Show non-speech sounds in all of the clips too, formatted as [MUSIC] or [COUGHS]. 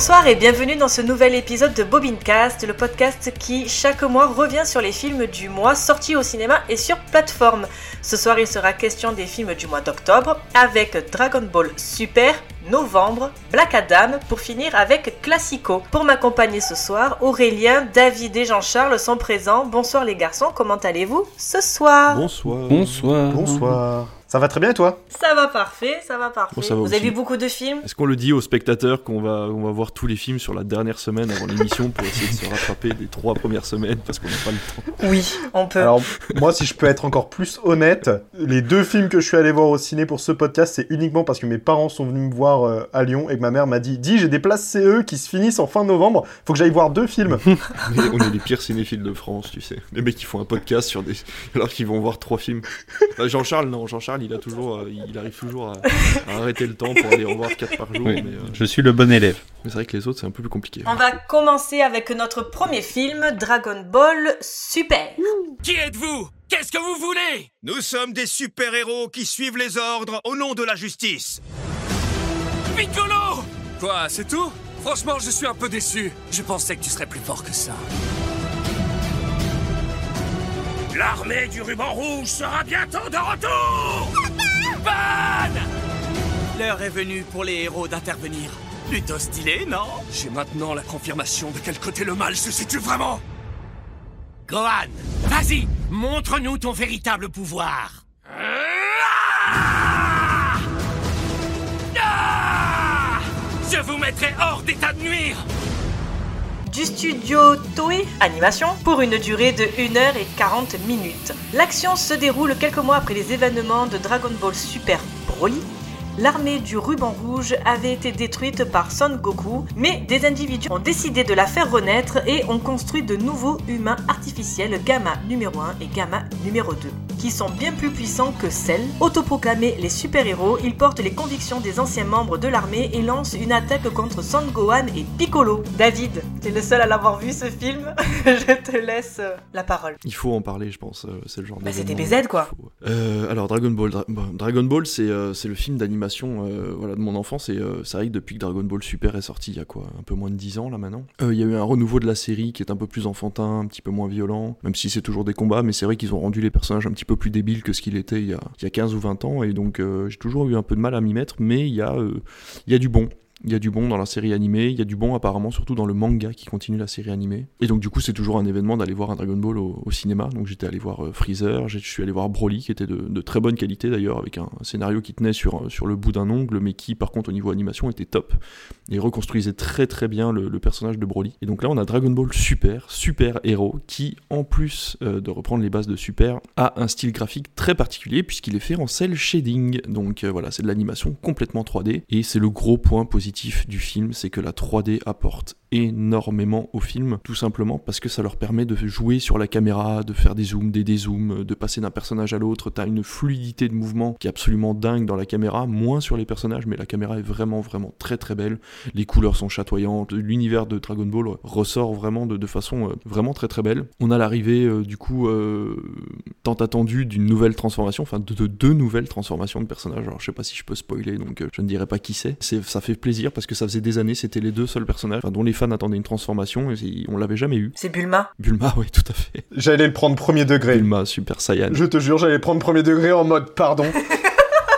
Bonsoir et bienvenue dans ce nouvel épisode de Bobincast, le podcast qui chaque mois revient sur les films du mois sortis au cinéma et sur plateforme. Ce soir, il sera question des films du mois d'octobre avec Dragon Ball Super, Novembre, Black Adam pour finir avec Classico. Pour m'accompagner ce soir, Aurélien, David et Jean-Charles sont présents. Bonsoir les garçons, comment allez-vous ce soir? Bonsoir. Bonsoir. Bonsoir. Ça va très bien et toi? Ça va parfait, ça va parfait. Bon, ça va Vous avez vu beaucoup de films? Est-ce qu'on le dit aux spectateurs qu'on va, on va voir tous les films sur la dernière semaine avant l'émission pour essayer de se rattraper des trois premières semaines parce qu'on n'a pas le temps? Oui, on peut. Alors moi si je peux être encore plus honnête, les deux films que je suis allé voir au ciné pour ce podcast, c'est uniquement parce que mes parents sont venus me voir euh, à Lyon et que ma mère m'a dit "Dis, j'ai des places CE qui se finissent en fin novembre, faut que j'aille voir deux films." [LAUGHS] Mais on est les pires cinéphiles de France, tu sais. Les mecs qui font un podcast sur des. alors qu'ils vont voir trois films. Bah, Jean-Charles, non, Jean-Charles, il a toujours. euh, il arrive toujours à, à arrêter le temps pour aller en voir quatre par jour. Oui, Mais, euh, je suis le bon élève. mais c'est vrai que les autres, c'est un peu plus compliqué. On va commencer avec notre premier film, Dragon Ball Super. Qui êtes-vous? Qu'est-ce que vous voulez? Nous sommes des super-héros qui suivent les ordres au nom de la justice. Piccolo Quoi, c'est tout? Franchement, je suis un peu déçu. Je pensais que tu serais plus fort que ça. L'armée du ruban rouge sera bientôt de retour Ban L'heure est venue pour les héros d'intervenir. Plutôt stylé, non? J'ai maintenant la confirmation de quel côté le mal se situe vraiment. Gohan, vas-y, montre-nous ton véritable pouvoir. Ah Ah Je vous mettrai hors d'état de nuire Du studio Toei Animation pour une durée de 1h40 minutes. L'action se déroule quelques mois après les événements de Dragon Ball Super Broly. L'armée du ruban rouge avait été détruite par Son Goku, mais des individus ont décidé de la faire renaître et ont construit de nouveaux humains artificiels Gamma numéro 1 et Gamma numéro 2, qui sont bien plus puissants que celles. Autoproclamés les super-héros, ils portent les convictions des anciens membres de l'armée et lancent une attaque contre Son Gohan et Piccolo. David, t'es le seul à l'avoir vu ce film, [LAUGHS] je te laisse euh, la parole. Il faut en parler, je pense. euh, C'est le genre Bah, c'était BZ, quoi. faut- Euh, alors Dragon Ball, Dra- Dragon Ball, c'est euh, c'est le film d'animation euh, voilà de mon enfance et c'est vrai que depuis que Dragon Ball Super est sorti, il y a quoi, un peu moins de 10 ans là maintenant. Il y a eu un renouveau de la série qui est un peu plus enfantin, un petit peu moins violent, même si c'est toujours des combats, mais c'est vrai qu'ils ont rendu les personnages un petit peu plus débiles que ce qu'il était il y, a, il y a 15 ou 20 ans et donc euh, j'ai toujours eu un peu de mal à m'y mettre, mais il y euh, il y a du bon. Il y a du bon dans la série animée, il y a du bon apparemment surtout dans le manga qui continue la série animée. Et donc du coup c'est toujours un événement d'aller voir un Dragon Ball au, cinéma. Donc j'étais allé voir euh, Freezer, je suis allé voir Broly qui était de, très bonne qualité d'ailleurs avec un, scénario qui tenait sur, sur le bout d'un ongle mais qui par contre au niveau animation était top. Et reconstruisait très très bien le, personnage de Broly. Et donc là on a Dragon Ball Super, super héros qui en plus euh, de reprendre les bases de Super a un style graphique très particulier puisqu'il est fait en cel shading. Donc euh, voilà c'est de l'animation complètement 3D et c'est le gros point positif du film, c'est que la 3D apporte énormément au film, tout simplement parce que ça leur permet de jouer sur la caméra, de faire des zooms, des dézooms, de passer d'un personnage à l'autre. T'as une fluidité de mouvement qui est absolument dingue dans la caméra, moins sur les personnages, mais la caméra est vraiment, vraiment très, très belle. Les couleurs sont chatoyantes, l'univers de Dragon Ball ressort vraiment de, façon euh, vraiment très, très belle. On a l'arrivée, euh, du coup, euh, tant attendue d'une nouvelle transformation, enfin de, de deux nouvelles transformations de personnages. Alors je sais pas si je peux spoiler, donc je ne dirai pas qui c'est. Ça fait plaisir parce que ça faisait des années, c'était les deux seuls personnages dont les fans attendaient une transformation et on l'avait jamais eu. C'est Bulma. Bulma, oui, tout à fait. J'allais le prendre premier degré. Bulma, Super Saiyan. Je te jure, j'allais le prendre premier degré en mode pardon. [LAUGHS]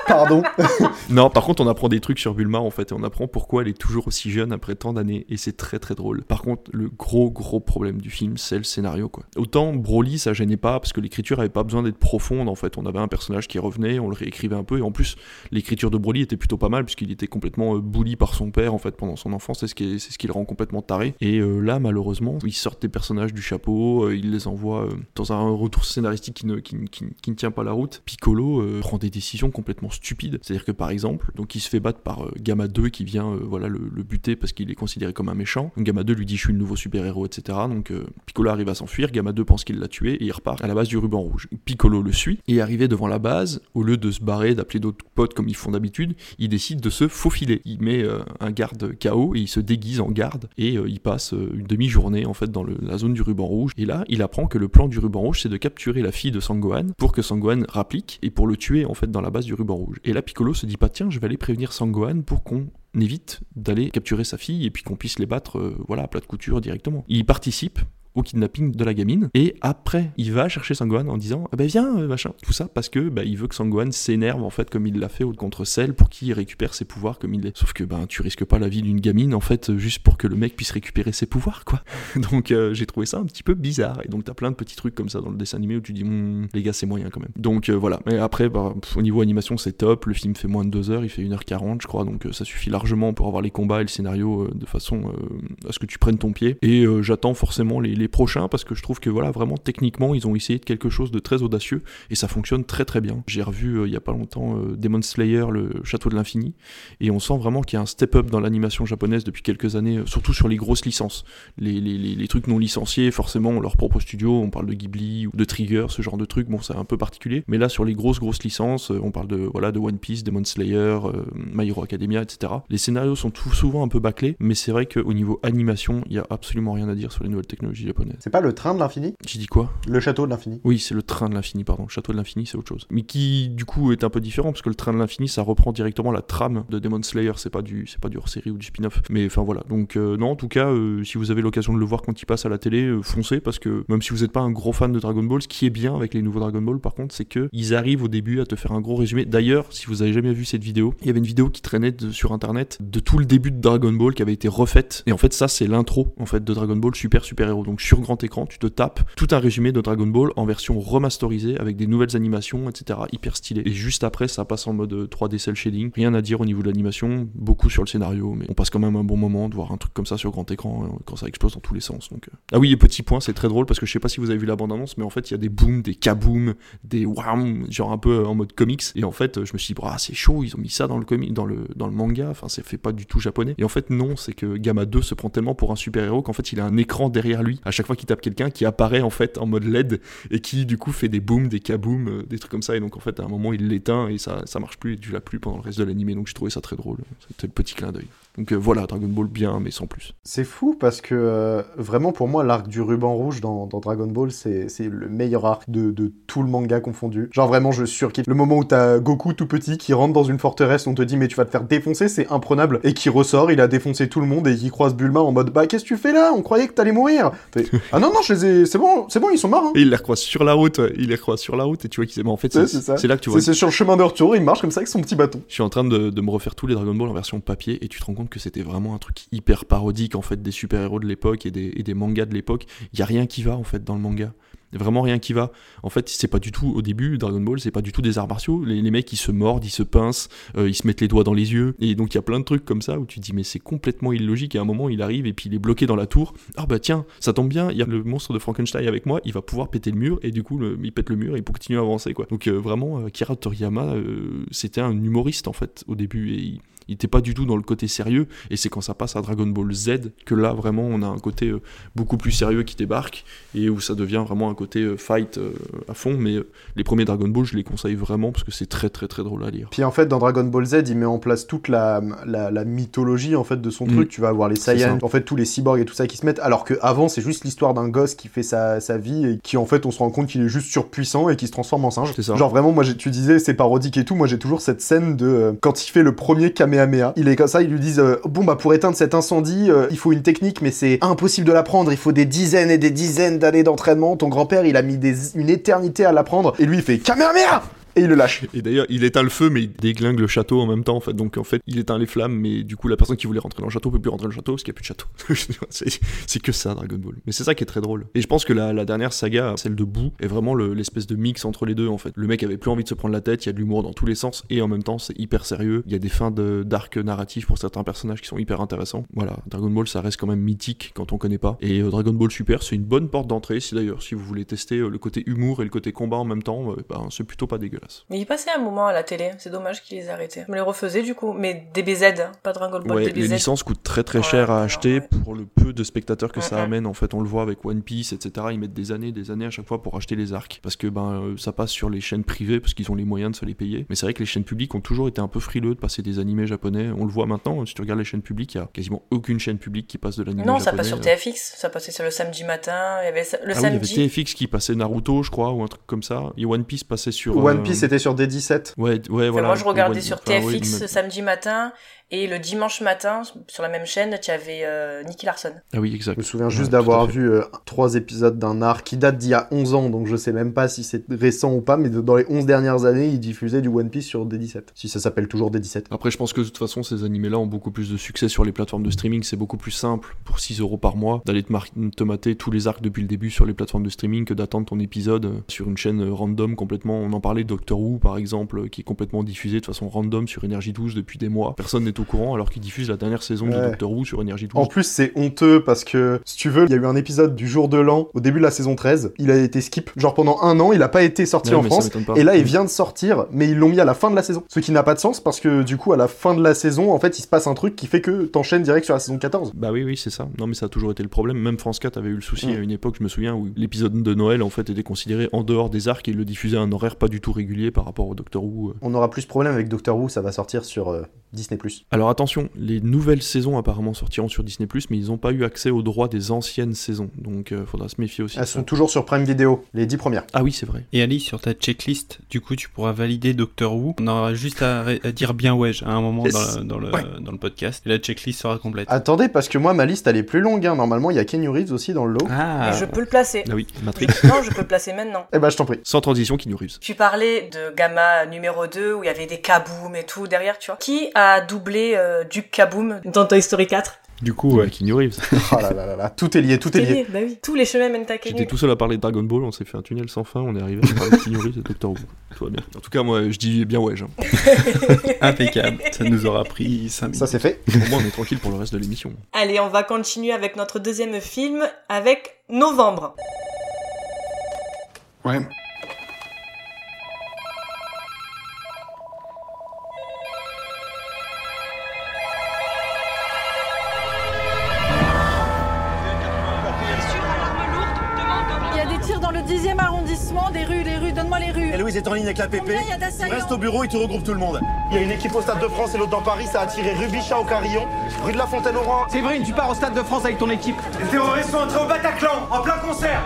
pardon. [LAUGHS] Non, par contre, on apprend des trucs sur Bulma en fait, et on apprend pourquoi elle est toujours aussi jeune après tant d'années, et c'est très très drôle. Par contre, le gros gros problème du film, c'est le scénario quoi. Autant Broly, ça gênait pas parce que l'écriture avait pas besoin d'être profonde en fait. On avait un personnage qui revenait, on le réécrivait un peu, et en plus, l'écriture de Broly était plutôt pas mal puisqu'il était complètement euh, bully par son père en fait pendant son enfance, c'est ce qui est- c'est ce qui le rend complètement taré. Et euh, là, malheureusement, ils sortent des personnages du chapeau, euh, ils les envoient euh, dans un retour scénaristique qui ne, qui, ne- tient pas la route. Piccolo prend des décisions complètement stupides. C'est-à-dire que par exemple, donc il se fait battre par euh, Gamma 2 qui vient euh, voilà le, buter parce qu'il est considéré comme un méchant. Gamma 2 lui dit je suis le nouveau super-héros, etc. Donc euh, Piccolo arrive à s'enfuir, Gamma 2 pense qu'il l'a tué et il repart à la base du ruban rouge. Piccolo le suit et arrivé devant la base, au lieu de se barrer, d'appeler d'autres potes comme ils font d'habitude, il décide de se faufiler. Il met un garde KO et il se déguise en garde et il passe une demi-journée en fait dans la zone du ruban rouge. Et là, il apprend que le plan du ruban rouge c'est de capturer la fille de Sangohan pour que Sangohan rapplique et pour le tuer en fait dans la base du ruban rouge. Et là, Piccolo se dit pas tiens, je vais aller prévenir Sangohan pour qu'on évite d'aller capturer sa fille et puis qu'on puisse les battre euh, voilà à plat de couture directement. Il participe au kidnapping de la gamine. Et après, il va chercher Sangohan en disant ah ben viens, euh, machin. Tout ça parce que bah, il veut que Sangohan s'énerve en fait comme il l'a fait contre Cell pour qu'il récupère ses pouvoirs comme il est. Sauf que ben tu risques pas la vie d'une gamine en fait juste pour que le mec puisse récupérer ses pouvoirs quoi. [LAUGHS] Donc euh, j'ai trouvé ça un petit peu bizarre. Et donc t'as plein de petits trucs comme ça dans le dessin animé où tu dis hmm, les gars c'est moyen quand même. Donc euh, voilà. Mais après bah, au niveau animation c'est top. Le film fait moins de 2 heures, il fait 1h40 je crois. Donc ça suffit largement pour avoir les combats et le scénario de façon à ce que tu prennes ton pied. Et j'attends forcément les, les prochains parce que je trouve que voilà, vraiment techniquement, ils ont essayé de quelque chose de très audacieux et ça fonctionne très très bien. J'ai revu euh, il y a pas longtemps euh, Demon Slayer, le Château de l'Infini, et on sent vraiment qu'il y a un step-up dans l'animation japonaise depuis quelques années, euh, surtout sur les grosses licences. Les, trucs non licenciés, forcément, leur propre studio, on parle de Ghibli ou de Trigger, ce genre de trucs, bon, c'est un peu particulier, mais là, sur les grosses grosses licences, on parle de, voilà, de One Piece, Demon Slayer, My Hero Academia, etc. Les scénarios sont souvent un peu bâclés, mais c'est vrai qu'au niveau animation, il y a absolument rien à dire sur les nouvelles technologies C'est pas le train de l'infini J'ai dit quoi? Le château de l'infini. Oui, c'est le train de l'infini, pardon. Le château de l'infini, c'est autre chose. Mais qui, du coup, est un peu différent, parce que le train de l'infini, ça reprend directement la trame de Demon Slayer, c'est pas du, c'est pas du hors-série ou du spin-off. Mais enfin voilà. Donc, euh, non, en tout cas, euh, si vous avez l'occasion de le voir quand il passe à la télé, euh, foncez, parce que même si vous n'êtes pas un gros fan de Dragon Ball, ce qui est bien avec les nouveaux Dragon Ball, par contre, c'est que ils arrivent au début à te faire un gros résumé. D'ailleurs, si vous avez jamais vu cette vidéo, il y avait une vidéo qui traînait sur internet de tout le début de Dragon Ball qui avait été refaite. Et en fait, ça, c'est l'intro, en fait, de Dragon Ball Super Super Héros. Donc, sur grand écran, tu te tapes tout un résumé de Dragon Ball en version remasterisée avec des nouvelles animations, etc. Hyper stylé. Et juste après, ça passe en mode 3D cel shading. Rien à dire au niveau de l'animation, beaucoup sur le scénario, mais on passe quand même un bon moment de voir un truc comme ça sur grand écran euh, quand ça explose dans tous les sens. Donc, euh. Ah oui, et petit point, c'est très drôle parce que je sais pas si vous avez vu la bande-annonce, mais en fait, il y a des booms, des kabooms, des wham, genre un peu en mode comics. Et en fait, je me suis dit, c'est chaud, ils ont mis ça dans le, dans le, dans le manga, enfin, c'est fait pas du tout japonais. Et en fait, non, c'est que Gamma 2 se prend tellement pour un super-héros qu'en fait, il a un écran derrière lui chaque fois qu'il tape quelqu'un qui apparaît en fait en mode LED et qui du coup fait des booms, des kabooms, euh, des trucs comme ça. Et donc en fait à un moment il l'éteint et ça, ça marche plus et tu l'as plus pendant le reste de l'animé. Donc j'ai trouvé ça très drôle. C'était le petit clin d'œil. Donc euh, voilà, Dragon Ball bien, mais sans plus. C'est fou parce que euh, vraiment pour moi, l'arc du ruban rouge dans, Dragon Ball, c'est le meilleur arc de, tout le manga confondu. Genre vraiment, je surkiffe. Le moment où t'as Goku tout petit qui rentre dans une forteresse, on te dit mais tu vas te faire défoncer, c'est imprenable, et qui ressort, il a défoncé tout le monde et qui croise Bulma en mode bah qu'est-ce que tu fais là? On croyait que t'allais mourir. [LAUGHS] ah non non, ai... c'est bon, c'est bon, ils sont morts. Hein. Et il les recroise sur la route, il les recroise sur la route et tu vois qu'ils en fait c'est là que tu vois. C'est sur le chemin de retour, il marche comme ça avec son petit bâton. Je suis en train de, de me refaire tous les Dragon Ball en version papier et tu te rends compte que c'était vraiment un truc hyper parodique en fait des super-héros de l'époque et des, mangas de l'époque. Il y a rien qui va en fait dans le manga vraiment rien qui va. En fait, c'est pas du tout, au début, Dragon Ball, c'est pas du tout des arts martiaux. Les, mecs, ils se mordent, ils se pincent, euh, ils se mettent les doigts dans les yeux. Et donc, il y a plein de trucs comme ça où tu te dis, mais c'est complètement illogique. Et à un moment, il arrive et puis il est bloqué dans la tour. Ah bah tiens, ça tombe bien, il y a le monstre de Frankenstein avec moi, il va pouvoir péter le mur. Et du coup, il pète le mur et il peut continuer à avancer, quoi. Donc, euh, vraiment, euh, Kira Toriyama, c'était un humoriste, en fait, au début. Et n'était pas du tout dans le côté sérieux. Et c'est quand ça passe à Dragon Ball Z que là, vraiment, on a un côté euh, beaucoup plus sérieux qui débarque et où ça devient vraiment un côté euh, fight euh, à fond. Mais les premiers Dragon Ball, je les conseille vraiment parce que c'est très, très, très drôle à lire. Puis en fait, dans Dragon Ball Z, il met en place toute la, la, mythologie en fait de son mm. truc. Tu vas avoir les Saiyans, en fait, tous les cyborgs et tout ça qui se mettent. Alors qu'avant, c'est juste l'histoire d'un gosse qui fait sa, sa, vie et qui, en fait, on se rend compte qu'il est juste surpuissant et qui se transforme en singe. Ça. Genre vraiment, moi, tu disais, c'est parodique et tout. Moi, j'ai toujours cette scène de quand il fait le premier Il est comme ça, ils lui disent euh, bon bah pour éteindre cet incendie, euh, il faut une technique, mais c'est impossible de l'apprendre. Il faut des dizaines et des dizaines d'années d'entraînement. Ton grand-père, il a mis une éternité à l'apprendre, et lui il fait Kamehameha et il le lâche. Et d'ailleurs, il éteint le feu, mais il déglingue le château en même temps, en fait. Donc, en fait, il éteint les flammes, mais du coup, la personne qui voulait rentrer dans le château peut plus rentrer dans le château parce qu'il n'y a plus de château. [LAUGHS] c'est que ça, Dragon Ball. Mais c'est ça qui est très drôle. Et je pense que la, dernière saga, celle de Boo, est vraiment l'espèce de mix entre les deux, en fait. Le mec avait plus envie de se prendre la tête, il y a de l'humour dans tous les sens, et en même temps, c'est hyper sérieux. Il y a des fins d'arc narratif pour certains personnages qui sont hyper intéressants. Voilà, Dragon Ball, ça reste quand même mythique quand on connaît pas. Et euh, Dragon Ball Super, c'est une bonne porte d'entrée. Si d'ailleurs, si vous voulez tester euh, le côté humour et le côté combat en même temps, euh, ben, c'est plutôt pas dégueulasse. Mais il passait un moment à la télé. C'est dommage qu'ils les aient arrêtés. Je me les refaisais du coup, mais DBZ, pas Dragon Ball ouais, DBZ. Les licences coûtent très très cher à acheter pour le peu de spectateurs que ça amène. En fait, on le voit avec One Piece, etc. Ils mettent des années, des années à chaque fois pour acheter les arcs parce que ben euh, ça passe sur les chaînes privées parce qu'ils ont les moyens de se les payer. Mais c'est vrai que les chaînes publiques ont toujours été un peu frileux de passer des animés japonais. On le voit maintenant. Si tu regardes les chaînes publiques, il y a quasiment aucune chaîne publique qui passe de l'animé Non, ça passe sur TFX. Ça passait sur le samedi matin. Il y avait le samedi. Ah il y avait TFX qui passait Naruto, je crois, ou un truc comme ça. Et One Piece passait sur. One Piece c'était sur D17. Ouais, ouais, Enfin, voilà. moi, je regardais Ouais, sur enfin, ouais, TFX samedi matin et le dimanche matin sur la même chaîne, tu avais euh, Nicky Larson. Ah oui, exact. Je me souviens juste Ouais, d'avoir vu euh, trois épisodes d'un art qui date d'il y a 11 ans, donc je sais même pas si c'est récent ou pas, mais de- dans les 11 dernières années, ils diffusaient du One Piece sur D17. Si ça s'appelle toujours D17. Après, je pense que de toute façon, ces animés-là ont beaucoup plus de succès sur les plateformes de streaming. C'est beaucoup plus simple pour 6 euros par mois d'aller te, mar- te mater tous les arcs depuis le début sur les plateformes de streaming que d'attendre ton épisode euh, sur une chaîne random complètement. On en parlait, Doctor Who par exemple, qui est complètement diffusé de façon random sur Énergie 12 depuis des mois. Personne n'est au courant alors qu'ils diffusent la dernière saison de. Doctor Who sur Énergie 12. En plus, c'est honteux parce que, si tu veux, il y a eu un épisode du jour de l'an au début de la saison 13. Il a été skip. Genre pendant un an, il a pas été sorti Ouais, en France. Et là, il vient de sortir, mais ils l'ont mis à la fin de la saison. Ce qui n'a pas de sens parce que, du coup, à la fin de la saison, en fait, il se passe un truc qui fait que t'enchaînes direct sur la saison 14. Bah oui, oui, c'est ça. Non, mais ça a toujours été le problème. Même France 4 avait eu le souci Mm. à une époque, je me souviens, où l'épisode de Noël, en fait, était considéré en dehors des arcs et le diffusait à un horaire pas du tout régulier par rapport au Doctor Who. euh. On aura plus de problème avec Doctor Who, ça va sortir sur euh, Disney+. Alors attention, les nouvelles saisons apparemment sortiront sur Disney+, mais ils n'ont pas eu accès aux droits des anciennes saisons. Donc euh, faudra se méfier aussi. Elles ça. sont toujours sur Prime Video, les 10 premières. Ah oui, c'est vrai. Et Ali, sur ta checklist, du coup, tu pourras valider Doctor Who. On aura juste à, à dire bien ouais à un moment dans, le, dans, le, Ouais. dans le podcast. Et la checklist sera complète. Attendez, parce que moi, ma liste, elle est plus longue. hein. Normalement, il y a Kenny Reeves aussi dans le lot. Ah, Et je peux le placer. Ah oui, Matrix. [LAUGHS] non, je peux le placer maintenant. Eh ben, je t'en prie. Sans transition, qui nous Reeves. Tu parlais de Gamma numéro 2 où il y avait des kaboom et tout derrière, tu vois. Qui a doublé euh, Duke Kaboom dans Toy Story 4 du coup, ouais. Keanu Reeves. [LAUGHS] Oh là là là là, tout est lié, tout est lié. Bah oui, tous les chemins mènent à Kenny. J'étais tout seul à parler de Dragon Ball, on s'est fait un tunnel sans fin, on est arrivé à parler de Keanu Reeves et Doctor Who. Tout va bien. En tout cas, moi, je dis bien ouais, hein. [LAUGHS] impeccable. Ça nous aura pris 5 minutes. Ça, c'est fait. Au moins, on est tranquille pour le reste de l'émission. Allez, on va continuer avec notre deuxième film avec Novembre. Ouais. Rues. Et Louise est en ligne avec la PP. Restes au bureau et tu regroupes tout le monde. Il y a une équipe au Stade de France et l'autre dans Paris, ça a tiré Rubichat au Carillon, rue de la Fontaine au Roi. Séverine, tu pars au Stade de France avec ton équipe. Les terroristes sont entrés au Bataclan, en plein concert.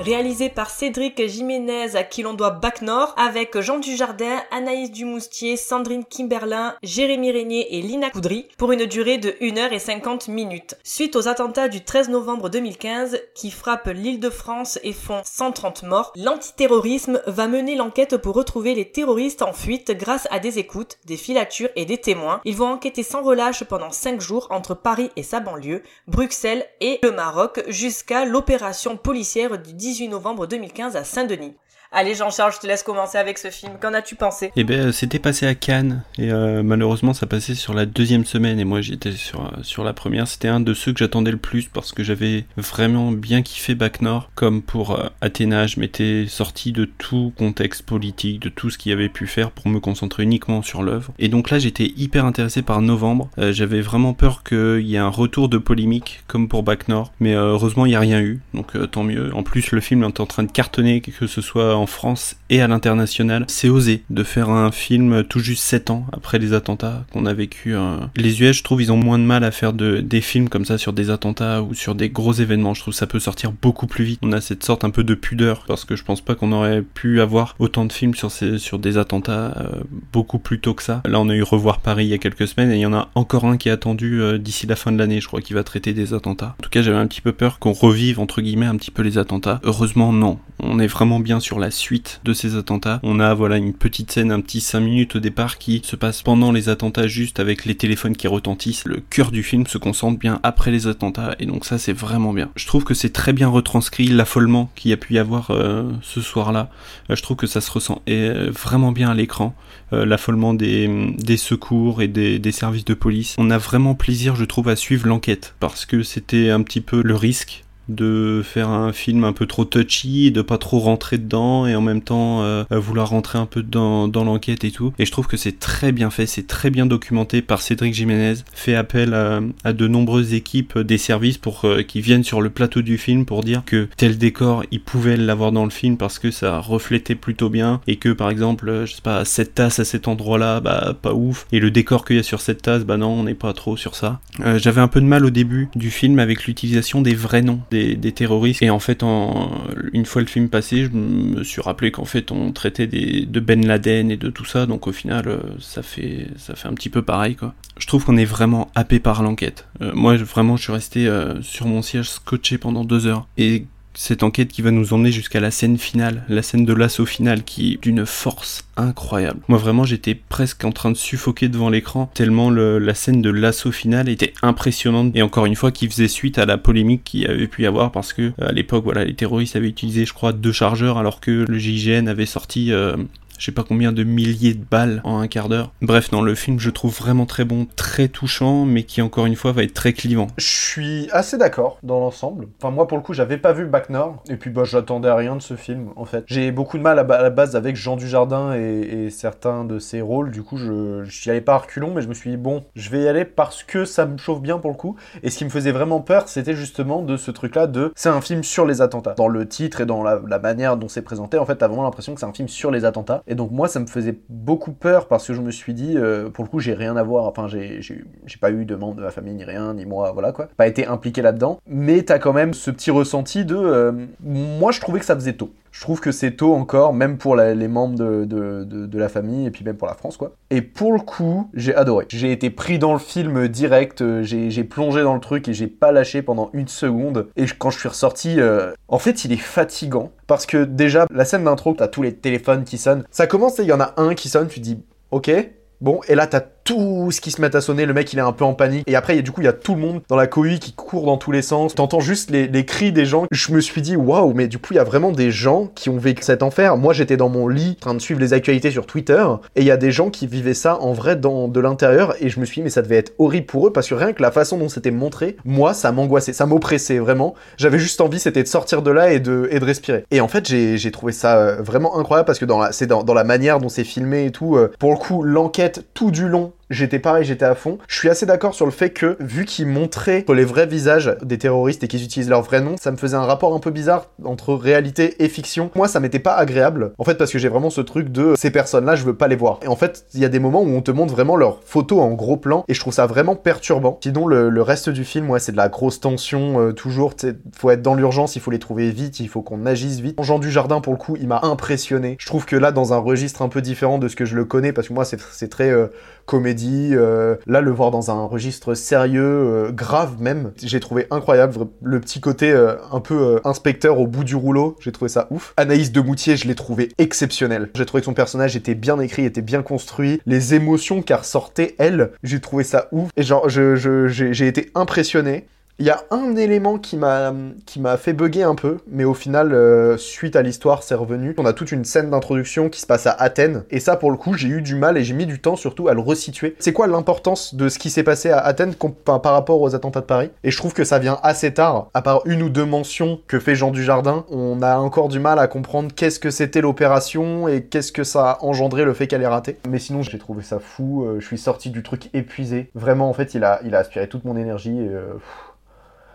Réalisé par Cédric Jiménez, à qui l'on doit Bac Nord, avec Jean Dujardin, Anaïs Dumoustier, Sandrine Kimberlin, Jérémy Régnier et Lina Coudry, pour une durée de 1h50 minutes. Suite aux attentats du 13 novembre 2015, qui frappent l'île de France et font 130 morts, l'antiterrorisme va mener l'enquête pour retrouver les terroristes en fuite grâce à des écoutes, des filatures et des témoins. Ils vont enquêter sans relâche pendant 5 jours entre Paris et sa banlieue, Bruxelles et le Maroc, jusqu'à l'opération policière du 18 novembre 2015 à Saint-Denis. Allez Jean-Charles, je te laisse commencer avec ce film. Qu'en as-tu pensé? Eh ben, c'était passé à Cannes et euh, malheureusement ça passait sur la deuxième semaine et moi j'étais sur euh, sur la première. C'était un de ceux que j'attendais le plus parce que j'avais vraiment bien kiffé Bac Nord. Comme pour euh, Athéna, je m'étais sorti de tout contexte politique, de tout ce qu'il avait pu faire pour me concentrer uniquement sur l'œuvre. Et donc là j'étais hyper intéressé par Novembre. Euh, j'avais vraiment peur qu'il y ait un retour de polémique comme pour Bac Nord, mais euh, heureusement il n'y a rien eu, donc euh, tant mieux. En plus le film est en train de cartonner, que ce soit en France et à l'international. C'est osé de faire un film tout juste 7 ans après les attentats qu'on a vécu. euh. Les US, je trouve, ils ont moins de mal à faire de, des films comme ça sur des attentats ou sur des gros événements. Je trouve que ça peut sortir beaucoup plus vite. On a cette sorte un peu de pudeur parce que je pense pas qu'on aurait pu avoir autant de films sur, des attentats euh, beaucoup plus tôt que ça. Là, on a eu Revoir Paris il y a quelques semaines et il y en a encore un qui est attendu euh, d'ici la fin de l'année. Je crois qu'il va traiter des attentats. En tout cas, j'avais un petit peu peur qu'on revive entre guillemets un petit peu les attentats. Heureusement, non. On est vraiment bien sur la suite de ces attentats. On a voilà une petite scène, un petit 5 minutes au départ qui se passe pendant les attentats juste avec les téléphones qui retentissent. Le cœur du film se concentre bien après les attentats et donc ça c'est vraiment bien. Je trouve que c'est très bien retranscrit l'affolement qu'il y a pu y avoir euh, ce soir-là. Euh, je trouve que ça se ressent et, euh, vraiment bien à l'écran. L'affolement des, des secours et des, des services de police. On a vraiment plaisir je trouve à suivre l'enquête parce que c'était un petit peu le risque de faire un film un peu trop touchy, de pas trop rentrer dedans et en même temps euh, vouloir rentrer un peu dans, dans l'enquête et tout. Et je trouve que c'est très bien fait, c'est très bien documenté par Cédric Jiménez, fait appel à, à de nombreuses équipes des services pour euh, qui viennent sur le plateau du film pour dire que tel décor, ils pouvaient l'avoir dans le film parce que ça reflétait plutôt bien et que par exemple, euh, je sais pas, cette tasse à cet endroit-là, bah pas ouf. Et le décor qu'il y a sur cette tasse, bah non, on n'est pas trop sur ça. Euh, J'avais un peu de mal au début du film avec l'utilisation des vrais noms des des, terroristes. Et en fait, une fois le film passé, je me suis rappelé qu'en fait, on traitait de Ben Laden et de tout ça. Donc au final, euh, ça fait, ça fait un petit peu pareil, quoi. Je trouve qu'on est vraiment happé par l'enquête. Euh, moi, vraiment, je suis resté euh, sur mon siège scotché pendant deux heures. Et cette enquête qui va nous emmener jusqu'à la scène finale, la scène de l'assaut final qui est d'une force incroyable. Moi vraiment j'étais presque en train de suffoquer devant l'écran tellement le- la scène de l'assaut final était impressionnante et encore une fois qui faisait suite à la polémique qu'il y avait pu y avoir parce que euh, à l'époque voilà les terroristes avaient utilisé je crois deux chargeurs alors que le GIGN avait sorti euh, je sais pas combien de milliers de balles en un quart d'heure. Bref, non, le film je trouve vraiment très bon, très touchant, mais qui encore une fois va être très clivant. Je suis assez d'accord dans l'ensemble. Enfin, moi, pour le coup, j'avais pas vu Bac Nord, et puis bah, j'attendais à rien de ce film, en fait. J'ai beaucoup de mal à, la base avec Jean Dujardin et, et certains de ses rôles, du coup, je j'y allais pas à reculons, mais je me suis dit, bon, je vais y aller parce que ça me chauffe bien pour le coup. Et ce qui me faisait vraiment peur, c'était justement de ce truc-là de c'est un film sur les attentats. Dans le titre et dans la, la manière dont c'est présenté, en fait, t'as vraiment l'impression que c'est un film sur les attentats. Et donc, moi, ça me faisait beaucoup peur parce que je me suis dit, euh, pour le coup, j'ai rien à voir. Enfin, j'ai pas eu de membre de ma famille, ni rien, ni moi, voilà quoi. Pas été impliqué là-dedans. Mais t'as quand même ce petit ressenti de. euh, moi, je trouvais que ça faisait tôt. Je trouve que c'est tôt encore, même pour les membres de, de, de- la famille et puis même pour la France, quoi. Et pour le coup, j'ai adoré. J'ai été pris dans le film direct, euh, j'ai plongé dans le truc et j'ai pas lâché pendant une seconde. Et quand je suis ressorti, euh, en fait, il est fatigant parce que déjà, la scène d'intro, t'as tous les téléphones qui sonnent. Ça commence, et il y en a un qui sonne, tu dis, ok. Bon, et là, t'as tout ce qui se met à sonner, le mec il est un peu en panique. Et après, y a- du coup, il y a tout le monde dans la cohue qui court dans tous les sens. T'entends juste les, cris des gens. Je me suis dit, waouh, mais du coup, il y a vraiment des gens qui ont vécu cet enfer. Moi, j'étais dans mon lit, en train de suivre les actualités sur Twitter, et il y a des gens qui vivaient ça en vrai dans, de l'intérieur. Et je me suis dit, mais ça devait être horrible pour eux, parce que rien que la façon dont c'était montré, moi, ça m'angoissait, ça m'oppressait vraiment. J'avais juste envie, c'était de sortir de là et de, et de respirer. Et en fait, j'ai trouvé ça euh, vraiment incroyable, parce que c'est dans, dans la manière dont c'est filmé et tout. euh, pour le coup, l'enquête tout du long, j'étais pareil, j'étais à fond. Je suis assez d'accord sur le fait que, vu qu'ils montraient les vrais visages des terroristes et qu'ils utilisent leur vrai nom, ça me faisait un rapport un peu bizarre entre réalité et fiction. Moi, ça m'était pas agréable, en fait, parce que j'ai vraiment ce truc de ces personnes-là, je veux pas les voir. Et en fait, il y a des moments où on te montre vraiment leurs photos en gros plan, et je trouve ça vraiment perturbant. Sinon, le, le reste du film, ouais, c'est de la grosse tension, euh, toujours, faut être dans l'urgence, il faut les trouver vite, il faut qu'on agisse vite. Jean Dujardin, pour le coup, il m'a impressionné. Je trouve que là, dans un registre un peu différent de ce que je le connais, parce que moi, c'est très euh, comédie. Euh, là, le voir dans un registre sérieux, euh, grave même, j'ai trouvé incroyable. Le petit côté euh, un peu inspecteur au bout du rouleau, j'ai trouvé ça ouf. Anaïs de Moutier, je l'ai trouvé exceptionnel. J'ai trouvé que son personnage était bien écrit, était bien construit. Les émotions qu'elle ressortait, elle, j'ai trouvé ça ouf. Et genre, j'ai été impressionné. Il y a un élément qui m'a qui m'a fait bugger un peu, mais au final, euh, suite à l'histoire, c'est revenu. On a toute une scène d'introduction qui se passe à Athènes, et ça, pour le coup, j'ai eu du mal et j'ai mis du temps surtout à le resituer. C'est quoi l'importance de ce qui s'est passé à Athènes par rapport aux attentats de Paris? Et je trouve que ça vient assez tard, à part une ou deux mentions que fait Jean Dujardin, on a encore du mal à comprendre qu'est-ce que c'était l'opération et qu'est-ce que ça a engendré le fait qu'elle ait raté. Mais sinon, j'ai trouvé ça fou. euh, je suis sorti du truc épuisé. Vraiment, en fait, il a, il a aspiré toute mon énergie et. euh,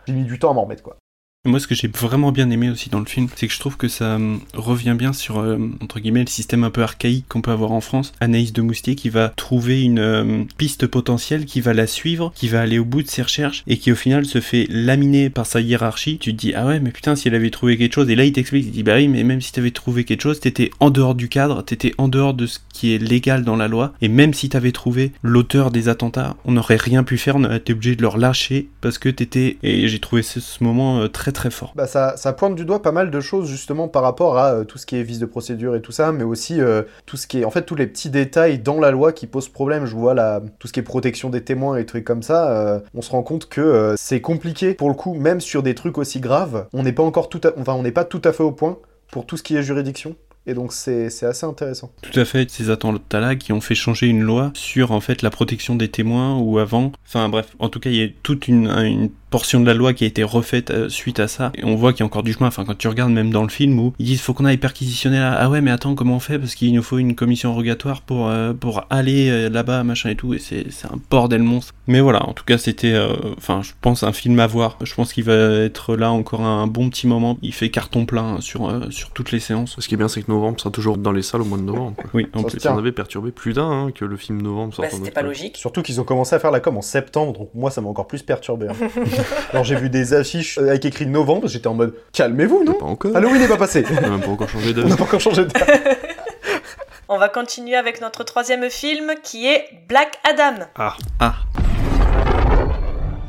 j'ai mis du temps à m'en remettre, quoi. Moi, ce que j'ai vraiment bien aimé aussi dans le film, c'est que je trouve que ça hum, revient bien sur, euh, entre guillemets, le système un peu archaïque qu'on peut avoir en France. Anaïs de Moustier qui va trouver une euh, piste potentielle, qui va la suivre, qui va aller au bout de ses recherches, et qui au final se fait laminer par sa hiérarchie. Tu te dis, ah ouais, mais putain, si elle avait trouvé quelque chose, et là il t'explique, il dit, bah oui, mais même si t'avais trouvé quelque chose, t'étais en dehors du cadre, t'étais en dehors de ce qui est légal dans la loi, et même si t'avais trouvé l'auteur des attentats, on n'aurait rien pu faire, on été obligé de le relâcher, parce que t'étais... Et j'ai trouvé ce, ce moment euh, très très fort. Bah ça, ça pointe du doigt pas mal de choses justement par rapport à euh, tout ce qui est vice de procédure et tout ça, mais aussi euh, tout ce qui est en fait tous les petits détails dans la loi qui posent problème. Je vois là tout ce qui est protection des témoins et trucs comme ça. euh, on se rend compte que c'est compliqué pour le coup, même sur des trucs aussi graves. On n'est pas encore tout, à... enfin on n'est pas tout à fait au point pour tout ce qui est juridiction. Et donc c'est c'est assez intéressant. Tout à fait, ces attentats-là qui ont fait changer une loi sur en fait la protection des témoins ou avant. Enfin bref, en tout cas il y a toute une, une portion de la loi qui a été refaite euh, suite à ça. Et on voit qu'il y a encore du chemin. Enfin quand tu regardes même dans le film où ils disent faut qu'on aille perquisitionner là. Ah ouais mais attends comment on fait? Parce qu'il nous faut une commission rogatoire pour euh, pour aller euh, là-bas machin et tout. Et c'est c'est un bordel monstre. Mais voilà, en tout cas c'était, euh, enfin je pense un film à voir. Je pense qu'il va être là encore un bon petit moment. Il fait carton plein sur euh, sur toutes les séances. Ce qui est bien, c'est que novembre sera toujours dans les salles au mois de novembre. quoi. Oui, en Ça plus. Ça en avait perturbé plus d'un hein, que le film novembre sorte Bah, c'était pas logique. Surtout qu'ils ont commencé à faire la com en septembre, donc moi ça m'a encore plus perturbé. hein. [LAUGHS] Alors j'ai vu des affiches euh, avec écrit novembre, j'étais en mode calmez-vous, non Pas encore. Halloween n'est pas passé. On a même pas encore changé On d'heure. n'a pas encore changé de [LAUGHS] On va continuer avec notre troisième film qui est Black Adam. Ah, ah.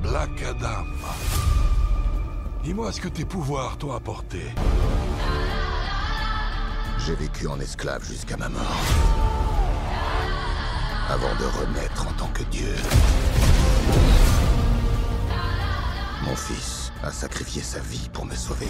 Black Adam. Dis-moi ce que tes pouvoirs t'ont apporté. J'ai vécu en esclave jusqu'à ma mort. Avant de renaître en tant que Dieu. Mon fils a sacrifié sa vie pour me sauver.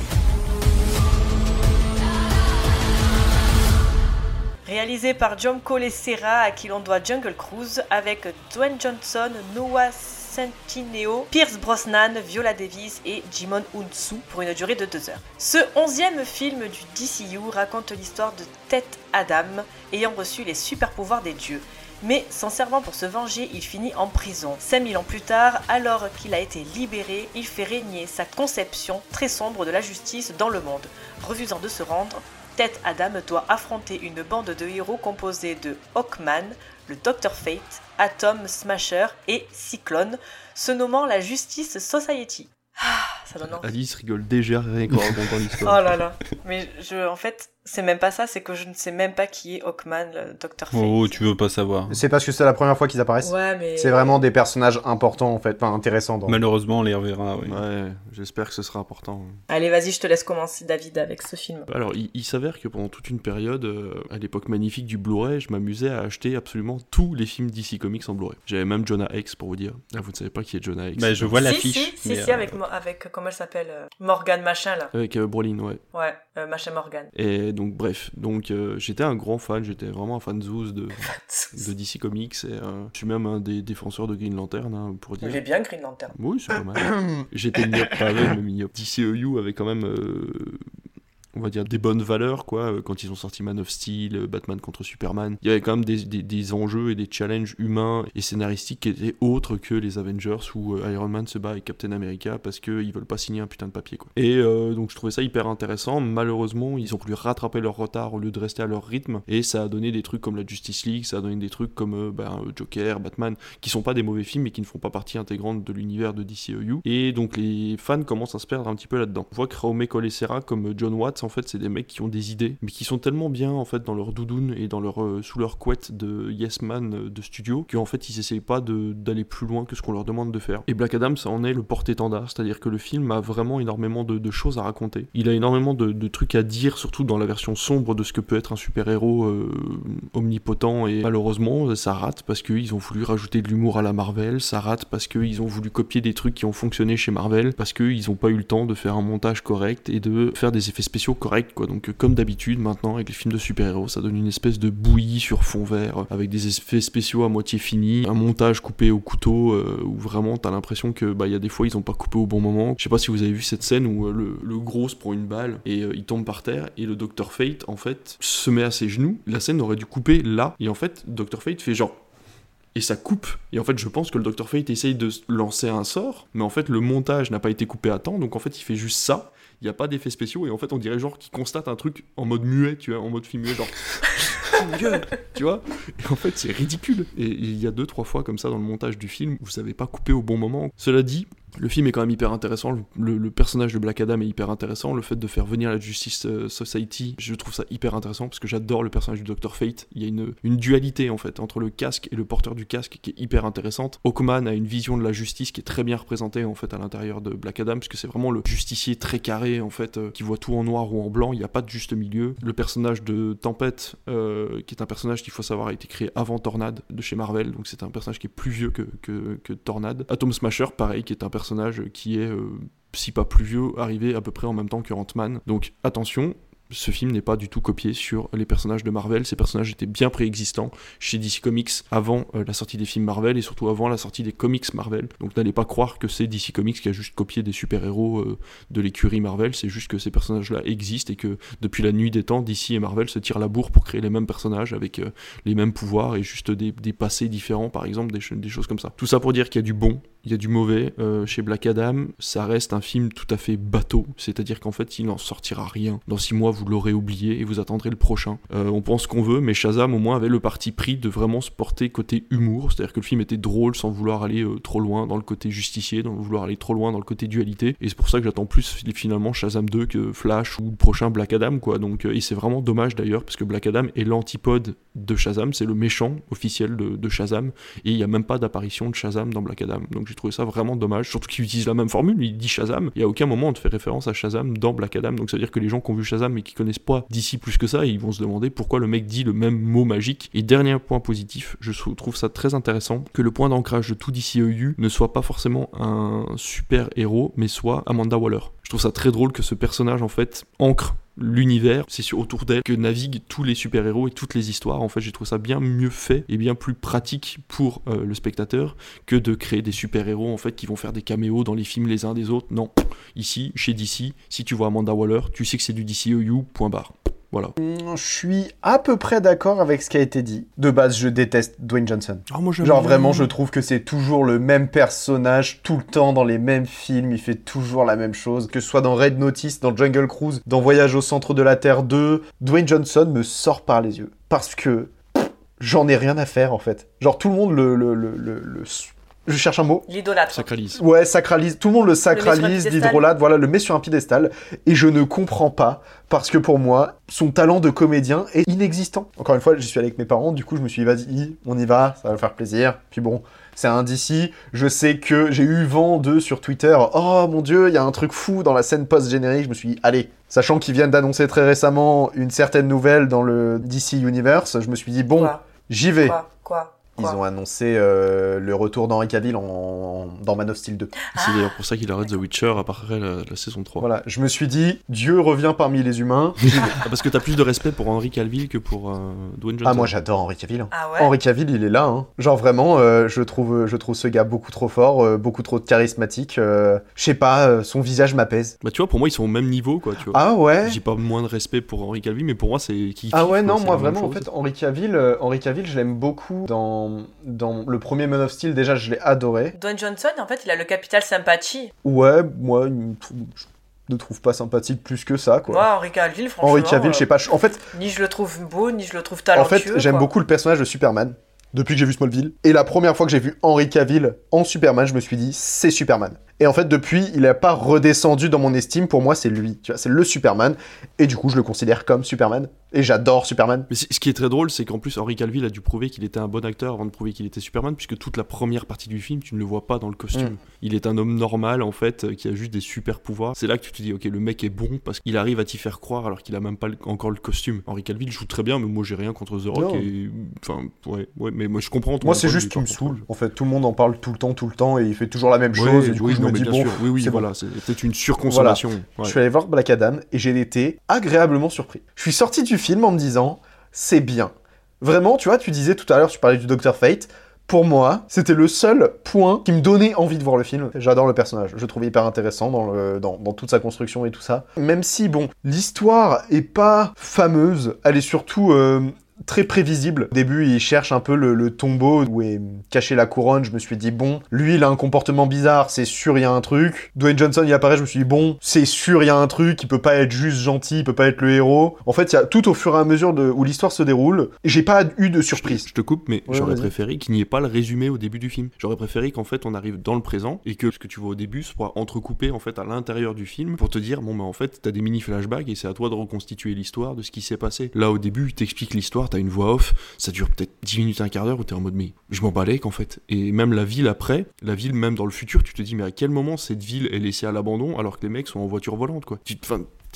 Réalisé par John Cole Serra, à qui l'on doit Jungle Cruise, avec Dwayne Johnson, Noah Centineo, Pierce Brosnan, Viola Davis et Jimon Hunsu pour une durée de deux heures. Ce onzième film du DCU raconte l'histoire de Tet Adam, ayant reçu les super pouvoirs des dieux. Mais s'en servant pour se venger, il finit en prison. 5000 ans plus tard, alors qu'il a été libéré, il fait régner sa conception très sombre de la justice dans le monde. Refusant de se rendre, Ted Adam doit affronter une bande de héros composée de Hawkman, le Dr Fate, Atom Smasher et Cyclone, se nommant la Justice Society. Ah, ça donne envie. Alice rigole déjà rien qu'en racontant [LAUGHS] Oh l'histoire. là là. Mais je, en fait, c'est même pas ça, c'est que je ne sais même pas qui est Hawkman, le Dr Fate. Oh, tu veux pas savoir. C'est parce que c'est la première fois qu'ils apparaissent. Ouais, mais. C'est vraiment des personnages importants en fait, enfin intéressants. Dans... Malheureusement, on les reverra, oui. Ouais, j'espère que ce sera important. Allez, vas-y, je te laisse commencer, David, avec ce film. Alors, il, il s'avère que pendant toute une période, euh, à l'époque magnifique du Blu-ray, je m'amusais à acheter absolument tous les films DC Comics en Blu-ray. J'avais même Jonah X pour vous dire. Ah, vous ne savez pas qui est Jonah X Bah, je vois Si, l'affiche. si, si, mais, si, euh, avec, avec, comment elle s'appelle euh, Morgan machin, là. Avec euh, Brolin, ouais. Ouais, euh, machin Morgan. Et donc, bref, donc j'étais un grand fan, j'étais vraiment un fan zouz de, [LAUGHS] de DC Comics. Et, je suis même un des défenseurs de Green Lantern, hein, pour dire. Il est bien Green Lantern. Oui, c'est pas mal. [COUGHS] J'étais pas avec, mais myope. DCEU avait quand même, on va dire, des bonnes valeurs, quoi. euh, Quand ils ont sorti Man of Steel, euh, Batman contre Superman, il y avait quand même des, des- enjeux et des challenges humains et scénaristiques qui étaient autres que les Avengers où euh, Iron Man se bat avec Captain America parce qu'ils veulent pas signer un putain de papier, quoi. Et euh, donc je trouvais ça hyper intéressant. Malheureusement, ils ont voulu rattraper leur retard au lieu de rester à leur rythme et ça a donné des trucs comme la Justice League, ça a donné des trucs comme ben, Joker, Batman, qui sont pas des mauvais films mais qui ne font pas partie intégrante de l'univers de DCEU. Et donc les fans commencent à se perdre un petit peu là-dedans. On voit que Raume Colessera comme John Watts, en fait, c'est des mecs qui ont des idées, mais qui sont tellement bien en fait dans leur doudoune et dans leur euh, sous leur couette de Yes Man euh, de studio qu'en fait ils essayent pas d'aller plus loin que ce qu'on leur demande de faire. Et Black Adam, ça en est le porte-étendard, c'est-à-dire que le film a vraiment énormément de, choses à raconter. Il a énormément de, trucs à dire, surtout dans la version sombre de ce que peut être un super-héros euh, omnipotent et malheureusement ça rate parce qu'ils ont voulu rajouter de l'humour à la Marvel, ça rate parce qu'ils ont voulu copier des trucs qui ont fonctionné chez Marvel, parce qu'ils ont pas eu le temps de faire un montage correct et de faire des effets spéciaux corrects quoi. Donc comme d'habitude maintenant avec les films de super-héros, ça donne une espèce de bouillie sur fond vert euh, avec des effets spéciaux à moitié finis, un montage coupé au couteau euh, où vraiment t'as l'impression que bah il y a des fois ils ont pas coupé au bon moment. Je sais pas si vous avez vu cette scène où euh, le, le gros se prend une balle et il tombe par terre et le Dr Fate en fait se met à ses genoux. La scène aurait dû couper là et en fait Dr Fate fait genre et ça coupe. Et en fait, je pense que le Dr Fate essaye de lancer un sort, mais en fait, le montage n'a pas été coupé à temps, donc en fait, il fait juste ça. Il n'y a pas d'effets spéciaux, et en fait, on dirait genre qu'il constate un truc en mode muet, tu vois, en mode film muet, genre. [LAUGHS] Dieu tu vois Et en fait, c'est ridicule. Et il y a deux, trois fois comme ça dans le montage du film, vous savez pas couper au bon moment. Cela dit, le film est quand même hyper intéressant. Le, personnage de Black Adam est hyper intéressant. Le fait de faire venir la Justice euh, Society, je trouve ça hyper intéressant parce que j'adore le personnage du Dr. Fate. Il y a une, dualité en fait entre le casque et le porteur du casque qui est hyper intéressante. Hawkman a une vision de la justice qui est très bien représentée en fait à l'intérieur de Black Adam parce que c'est vraiment le justicier très carré en fait euh, qui voit tout en noir ou en blanc. Il n'y a pas de juste milieu. Le personnage de Tempête, euh, qui est un personnage qu'il faut savoir a été créé avant Tornade de chez Marvel, donc c'est un personnage qui est plus vieux que, que Tornade. Atom Smasher, pareil, qui est un personnage qui est, euh, si pas plus vieux, arrivé à peu près en même temps que Ant-Man. Donc attention, ce film n'est pas du tout copié sur les personnages de Marvel. Ces personnages étaient bien préexistants chez DC Comics avant euh, la sortie des films Marvel et surtout avant la sortie des comics Marvel. Donc n'allez pas croire que c'est DC Comics qui a juste copié des super-héros euh, de l'écurie Marvel. C'est juste que ces personnages-là existent et que depuis la nuit des temps, DC et Marvel se tirent la bourre pour créer les mêmes personnages avec les mêmes pouvoirs et juste des, passés différents, par exemple, des choses comme ça. Tout ça pour dire qu'il y a du bon, il y a du mauvais. Euh, chez Black Adam, ça reste un film tout à fait bateau, c'est-à-dire qu'en fait, il n'en sortira rien. Dans six mois, vous l'aurez oublié et vous attendrez le prochain. Euh, on pense qu'on veut, mais Shazam au moins avait le parti pris de vraiment se porter côté humour, c'est-à-dire que le film était drôle sans vouloir aller euh, trop loin dans le côté justicier, sans vouloir aller trop loin dans le côté dualité. Et c'est pour ça que j'attends plus finalement Shazam 2 que Flash ou le prochain Black Adam, quoi. Donc, et c'est vraiment dommage d'ailleurs, parce que Black Adam est l'antipode de Shazam, c'est le méchant officiel de, Shazam, et il n'y a même pas d'apparition de Shazam dans Black Adam. Donc trouvé ça vraiment dommage, surtout qu'il utilise la même formule, il dit Shazam, et à aucun moment on te fait référence à Shazam dans Black Adam, donc ça veut dire que les gens qui ont vu Shazam et qui connaissent pas d'ici plus que ça, ils vont se demander pourquoi le mec dit le même mot magique. Et dernier point positif, je trouve ça très intéressant que le point d'ancrage de tout DCEU ne soit pas forcément un super héros, mais soit Amanda Waller. Je trouve ça très drôle que ce personnage en fait ancre l'univers, c'est autour d'elle que naviguent tous les super-héros et toutes les histoires. En fait, j'ai trouvé ça bien mieux fait et bien plus pratique pour euh, le spectateur que de créer des super-héros en fait qui vont faire des caméos dans les films les uns des autres. Non, ici, chez DC, si tu vois Amanda Waller, tu sais que c'est du DCEU, point barre. Voilà. Mm, je suis à peu près d'accord avec ce qui a été dit. De base, je déteste Dwayne Johnson. Ah, moi, Genre vraiment, je trouve que c'est toujours le même personnage, tout le temps dans les mêmes films, il fait toujours la même chose. Que ce soit dans Red Notice, dans Jungle Cruise, dans Voyage au centre de la Terre 2, Dwayne Johnson me sort par les yeux. Parce que j'en ai rien à faire en fait. Genre tout le monde le, le, le, le je cherche un mot. L'idolâtre. Sacralise. Ouais, sacralise. Tout le monde le sacralise, l'hydrolate, voilà, le met sur un piédestal. Et je ne comprends pas, parce que pour moi, son talent de comédien est inexistant. Encore une fois, j'y suis allé avec mes parents, du coup, je me suis dit, vas-y, on y va, ça va faire plaisir. Puis bon, c'est un DC. Je sais que j'ai eu vent d'eux sur Twitter. Oh mon dieu, il y a un truc fou dans la scène post-générique. Je me suis dit, allez. Sachant qu'ils viennent d'annoncer très récemment une certaine nouvelle dans le DC Universe, je me suis dit, bon, j'y vais. Quoi, Quoi? Ils ont annoncé euh, le retour d'Henri Cavill en, dans Man of Steel 2. C'est d'ailleurs pour ça qu'il arrête The Witcher après la, la, saison 3. Voilà, je me suis dit, Dieu revient parmi les humains. [LAUGHS] ah, parce que t'as plus de respect pour Henri Cavill que pour euh, Dwayne Johnson. Ah, moi j'adore Henri Cavill. Hein. Ah ouais? Henri Cavill, il est là. Hein. Genre vraiment, euh, je, trouve, je trouve ce gars beaucoup trop fort, euh, beaucoup trop charismatique. je sais pas, son visage m'apaise. Bah tu vois, pour moi ils sont au même niveau quoi. Tu vois. Ah ouais? J'ai pas moins de respect pour Henri Cavill, mais pour moi c'est qui. Ah ouais, non, moi vraiment, en fait, Henri Cavill, Henri Cavill, je l'aime beaucoup dans, dans le premier Man of Steel, déjà, je l'ai adoré. Dwayne Johnson, en fait, il a le capital sympathie. Ouais, moi, je ne trouve pas sympathique plus que ça, quoi. Moi, Henri Cavill, franchement. Henri Cavill, je sais pas. En fait. Ni je le trouve beau, ni je le trouve talentueux. En fait, j'aime beaucoup le personnage de Superman depuis que j'ai vu Smallville. Et la première fois que j'ai vu Henri Cavill en Superman, je me suis dit, c'est Superman. Et en fait, depuis, il n'a pas redescendu dans mon estime. Pour moi, c'est lui. Tu vois, c'est le Superman. Et du coup, je le considère comme Superman. Et j'adore Superman. Mais ce qui est très drôle, c'est qu'en plus, Henri Cavill a dû prouver qu'il était un bon acteur avant de prouver qu'il était Superman, puisque toute la première partie du film, tu ne le vois pas dans le costume. Mm. Il est un homme normal, en fait, qui a juste des super pouvoirs. C'est là que tu te dis, ok, le mec est bon parce qu'il arrive à t'y faire croire alors qu'il a même pas encore le costume. Henri Cavill joue très bien, mais moi, j'ai rien contre The Rock. Et... Enfin, ouais, ouais, mais moi, je comprends. Moi, c'est juste qu'il me saoule. En fait, tout le monde en parle tout le temps, tout le temps, et il fait toujours la même chose. et du coup, je me dis, bon, oui, oui, voilà, c'est peut-être une surconsommation. Voilà. Ouais. Je suis allé voir Black Adam et j'ai été agréablement surpris. Je suis sorti du film en me disant, c'est bien. Vraiment, tu vois, tu disais tout à l'heure, tu parlais du Dr. Fate. Pour moi, c'était le seul point qui me donnait envie de voir le film. J'adore le personnage, je le trouve hyper intéressant dans, le, dans, dans, toute sa construction et tout ça. Même si, bon, l'histoire est pas fameuse, elle est surtout euh, très prévisible. Au début, il cherche un peu le, le, tombeau où est cachée la couronne. Je me suis dit, bon, lui, il a un comportement bizarre, c'est sûr, il y a un truc. Dwayne Johnson, il apparaît, je me suis dit, bon, c'est sûr, il y a un truc, il peut pas être juste gentil, il peut pas être le héros. En fait, il y a tout au fur et à mesure de, où l'histoire se déroule, j'ai pas eu de surprise. Je te, je te coupe, mais ouais, j'aurais préféré qu'il n'y ait pas le résumé au début du film. J'aurais préféré qu'en fait, on arrive dans le présent et que ce que tu vois au début soit entrecoupé en fait à l'intérieur du film pour te dire, bon, bah en fait, t'as des mini flashbacks et c'est à toi de reconstituer l'histoire de ce qui s'est passé. Là, au début, il t'explique t'as une voix off ça dure peut-être 10 minutes, un quart d'heure où t'es en mode mais je m'en balais qu'en fait. Et même la ville après, la ville même dans le futur, tu te dis mais à quel moment cette ville est laissée à l'abandon alors que les mecs sont en voiture volante quoi. Tu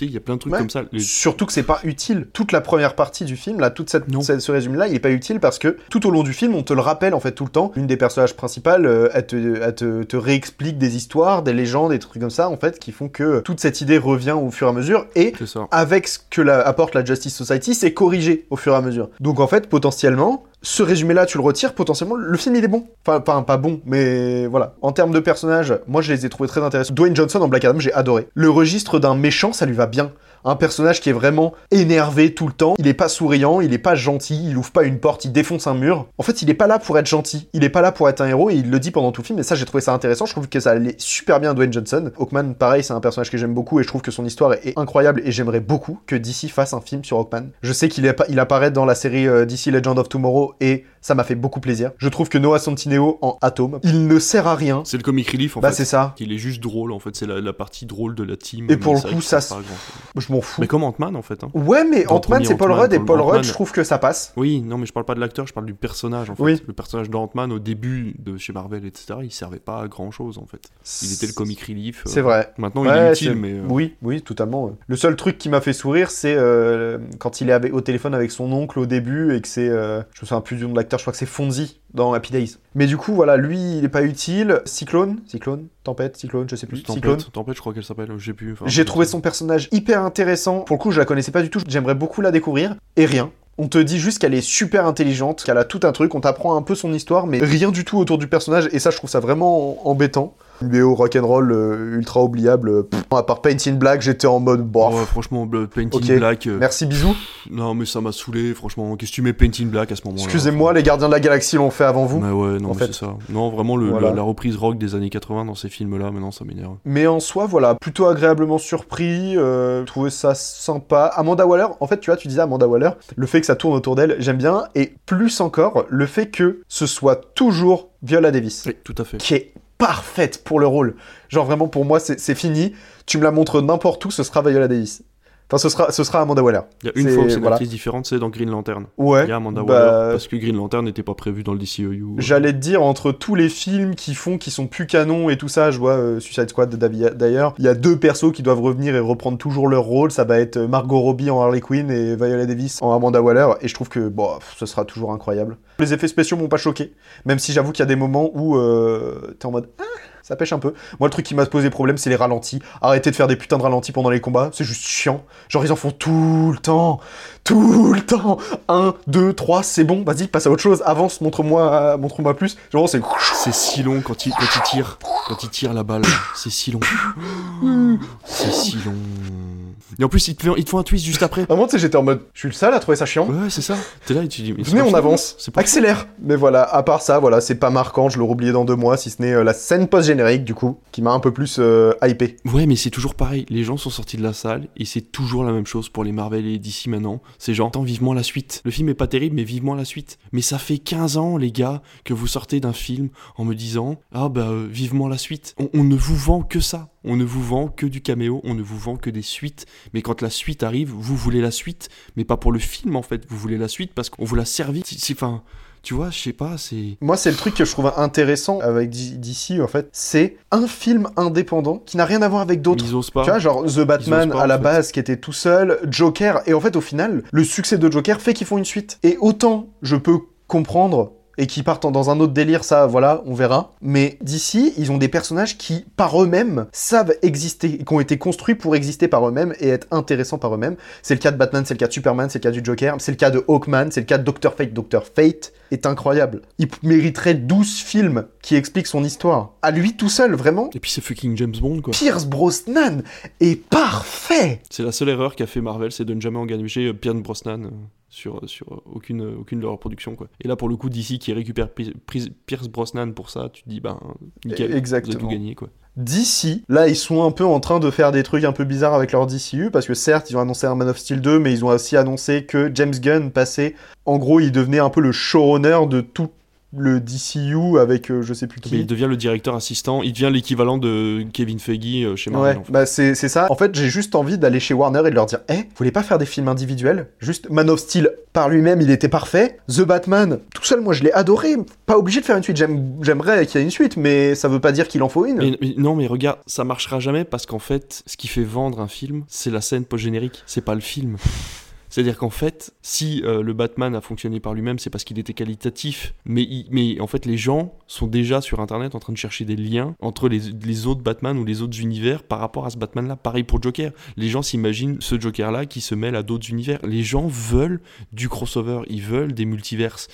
il y a plein de trucs ouais. comme ça. Les... Surtout que c'est pas utile. Toute la première partie du film, là, toute cette, cette ce résumé-là, il est pas utile parce que tout au long du film, on te le rappelle en fait tout le temps. Une des personnages principales, euh, elle, te, elle te, te, réexplique des histoires, des légendes, des trucs comme ça en fait, qui font que toute cette idée revient au fur et à mesure. Et avec ce que la, apporte la Justice Society, c'est corrigé au fur et à mesure. Donc en fait, potentiellement, ce résumé-là, tu le retires, potentiellement, le film il est bon. Enfin, pas, pas bon, mais voilà. En termes de personnages, moi je les ai trouvés très intéressants. Dwayne Johnson en Black Adam, j'ai adoré. Le registre d'un méchant, ça lui va bien. Un personnage qui est vraiment énervé tout le temps. Il est pas souriant, il est pas gentil, il ouvre pas une porte, il défonce un mur. En fait, il est pas là pour être gentil, il est pas là pour être un héros et il le dit pendant tout le film. Et ça, j'ai trouvé ça intéressant. Je trouve que ça allait super bien à Dwayne Johnson. Hawkman, pareil, c'est un personnage que j'aime beaucoup et je trouve que son histoire est incroyable et j'aimerais beaucoup que DC fasse un film sur Hawkman. Je sais qu'il il apparaît dans la série euh, DC Legend of Tomorrow et ça m'a fait beaucoup plaisir. Je trouve que Noah Centineo en Atom, il ne sert à rien. C'est le comic relief en Bah, fait. c'est ça. Il est juste drôle en fait, c'est la, la partie drôle de la team. Et pour le coup, ça se-. Je m'en fous. Mais comme Ant-Man en fait. hein. Ouais, mais Ant-Man, c'est Paul Rudd et Paul Rudd, je trouve que ça passe. Oui, non, mais je parle pas de l'acteur, je parle du personnage en fait. Oui. Le personnage d'Ant-Man au début de chez Marvel, etc., il servait pas à grand chose en fait. Il était le comic relief. euh, C'est vrai. Maintenant, il est utile, mais. euh, Oui, oui, totalement. Le seul truc qui m'a fait sourire, c'est euh, quand il est avec- au téléphone avec son oncle au début et que c'est. je me souviens plus du nom de l'acteur, je crois que c'est Fonzie dans Happy Days. Mais du coup, voilà, lui, il est pas utile. Cyclone Cyclone Tempête Cyclone Je sais plus. Cyclone Tempête, Tempête, je crois qu'elle s'appelle, j'ai plus. J'ai trouvé son personnage hyper intéressant. Pour le coup, je la connaissais pas du tout. J'aimerais beaucoup la découvrir. Et rien. On te dit juste qu'elle est super intelligente, qu'elle a tout un truc, on t'apprend un peu son histoire, mais rien du tout autour du personnage, et ça je trouve ça vraiment embêtant. Une BO rock'n'roll euh, ultra oubliable. Pff, à part Paint in Black, j'étais en mode bof. Ouais, franchement, Blood Paint Ok. in Black. euh, Merci, bisous. Non, mais ça m'a saoulé, franchement. Qu'est-ce que tu mets Paint in Black à ce moment-là Excusez-moi, les Gardiens de la Galaxie l'ont fait avant vous. Mais ouais, non, en mais fait. c'est ça. Non, vraiment, le, Voilà. la, la reprise rock des années 80 dans ces films-là, maintenant, ça m'énerve. Mais en soi, voilà, plutôt agréablement surpris, euh, trouvé ça sympa. Amanda Waller, en fait, tu vois, tu disais Amanda Waller, le fait que ça tourne autour d'elle, j'aime bien, et plus encore, le fait que ce soit toujours Viola Davis, Oui, tout à fait. qui est parfaite pour le rôle. Genre vraiment, pour moi, c'est fini. Tu me la montres n'importe où, ce sera Viola Davis. Enfin, ce sera, ce sera Amanda Waller. Il y a une fois où c'est une voilà. actrice différente, c'est dans Green Lantern. Ouais, Il y a Amanda bah, Waller, parce que Green Lantern n'était pas prévu dans le DCEU. J'allais te dire, entre tous les films qui font, qui sont plus canons et tout ça, je vois euh, Suicide Squad d'ailleurs, il y a deux persos qui doivent revenir et reprendre toujours leur rôle, ça va être euh, Margot Robbie en Harley Quinn et Viola Davis en Amanda Waller, et je trouve que, bon, ce sera toujours incroyable. Les effets spéciaux m'ont pas choqué, même si j'avoue qu'il y a des moments où euh, t'es en mode... Ah, ça pêche un peu. Moi, le truc qui m'a posé problème, c'est les ralentis. Arrêtez de faire des putains de ralentis pendant les combats, c'est juste chiant. Genre, ils en font tout le temps. Tout le temps. 1, 2, 3, c'est bon, vas-y, passe à autre chose. Avance, montre-moi montre-moi plus. Genre, c'est... C'est si long quand il, quand il tire. Quand il tire la balle. C'est si long. C'est si long. Et en plus, il te, faut un twist juste après. Tu sais, j'étais en mode, je suis le seul à trouver ça chiant. Ouais, c'est ça. T'es là et tu dis. mais Venez, on avance. C'est pas Accélère. Mais voilà, à part ça, voilà, c'est pas marquant. Je l'aurais oublié dans deux mois, si ce n'est euh, la scène post-générique, du coup, qui m'a un peu plus euh, hypé. Ouais, mais c'est toujours pareil. Les gens sont sortis de la salle et c'est toujours la même chose pour les Marvel et DC maintenant. C'est genre, attends, vivement la suite. Le film est pas terrible, mais vivement la suite. Mais ça fait 15 ans, les gars, que vous sortez d'un film en me disant, ah bah, euh, vivement la suite. On, on ne vous vend que ça. On ne vous vend que du caméo, on ne vous vend que des suites. Mais quand la suite arrive, vous voulez la suite, mais pas pour le film en fait. Vous voulez la suite parce qu'on vous l'a servi. C'est- c'est- Enfin, tu vois, je sais pas, c'est. Moi, c'est le truc que je trouve intéressant avec DC, en fait. C'est un film indépendant qui n'a rien à voir avec d'autres. Ils osent pas. Tu vois, genre The Batman pas, à la fait. base qui était tout seul, Joker, et en fait, au final, le succès de Joker fait qu'ils font une suite. Et autant je peux comprendre et qui partent en- dans un autre délire, ça, voilà, on verra. Mais d'ici, ils ont des personnages qui, par eux-mêmes, savent exister, qui ont été construits pour exister par eux-mêmes et être intéressants par eux-mêmes. C'est le cas de Batman, c'est le cas de Superman, c'est le cas du Joker, c'est le cas de Hawkman, c'est le cas de Doctor Fate. Doctor Fate est incroyable. Il mériterait 12 films qui expliquent son histoire. À lui tout seul, vraiment. Et puis c'est fucking James Bond quoi. Pierce Brosnan est parfait. C'est la seule erreur qu'a fait Marvel, c'est de ne jamais engager euh, Pierce Brosnan euh, sur, sur aucune, aucune de leurs productions. Quoi. Et là, pour le coup, DC qui récupère Pierce Brosnan pour ça, tu te dis, ben, nickel, Exactement. vous avez tout gagné. Quoi. DC, là, ils sont un peu en train de faire des trucs un peu bizarres avec leur DCU, parce que certes, ils ont annoncé un Man of Steel 2, mais ils ont aussi annoncé que James Gunn passait, en gros, il devenait un peu le showrunner de tout le DCU avec euh, je sais plus Mais qui. il devient le directeur assistant, il devient l'équivalent de Kevin Feige euh, chez Marvel. Ouais, en fait. bah c'est ça. En fait, j'ai juste envie d'aller chez Warner et de leur dire Eh, vous voulez pas faire des films individuels? Juste Man of Steel par lui-même, il était parfait. The Batman, tout seul, moi je l'ai adoré. Pas obligé de faire une suite. J'aime- J'aimerais qu'il y ait une suite, mais ça veut pas dire qu'il en faut une. Mais, mais non, mais regarde, ça marchera jamais parce qu'en fait, ce qui fait vendre un film, c'est la scène post-générique, c'est pas le film. C'est-à-dire qu'en fait, si euh, le Batman a fonctionné par lui-même, c'est parce qu'il était qualitatif. Mais, mais en fait, les gens sont déjà sur Internet en train de chercher des liens entre les, autres Batman ou les autres univers par rapport à ce Batman-là. Pareil pour Joker. Les gens s'imaginent ce Joker-là qui se mêle à d'autres univers. Les gens veulent du crossover, ils veulent des multiverses.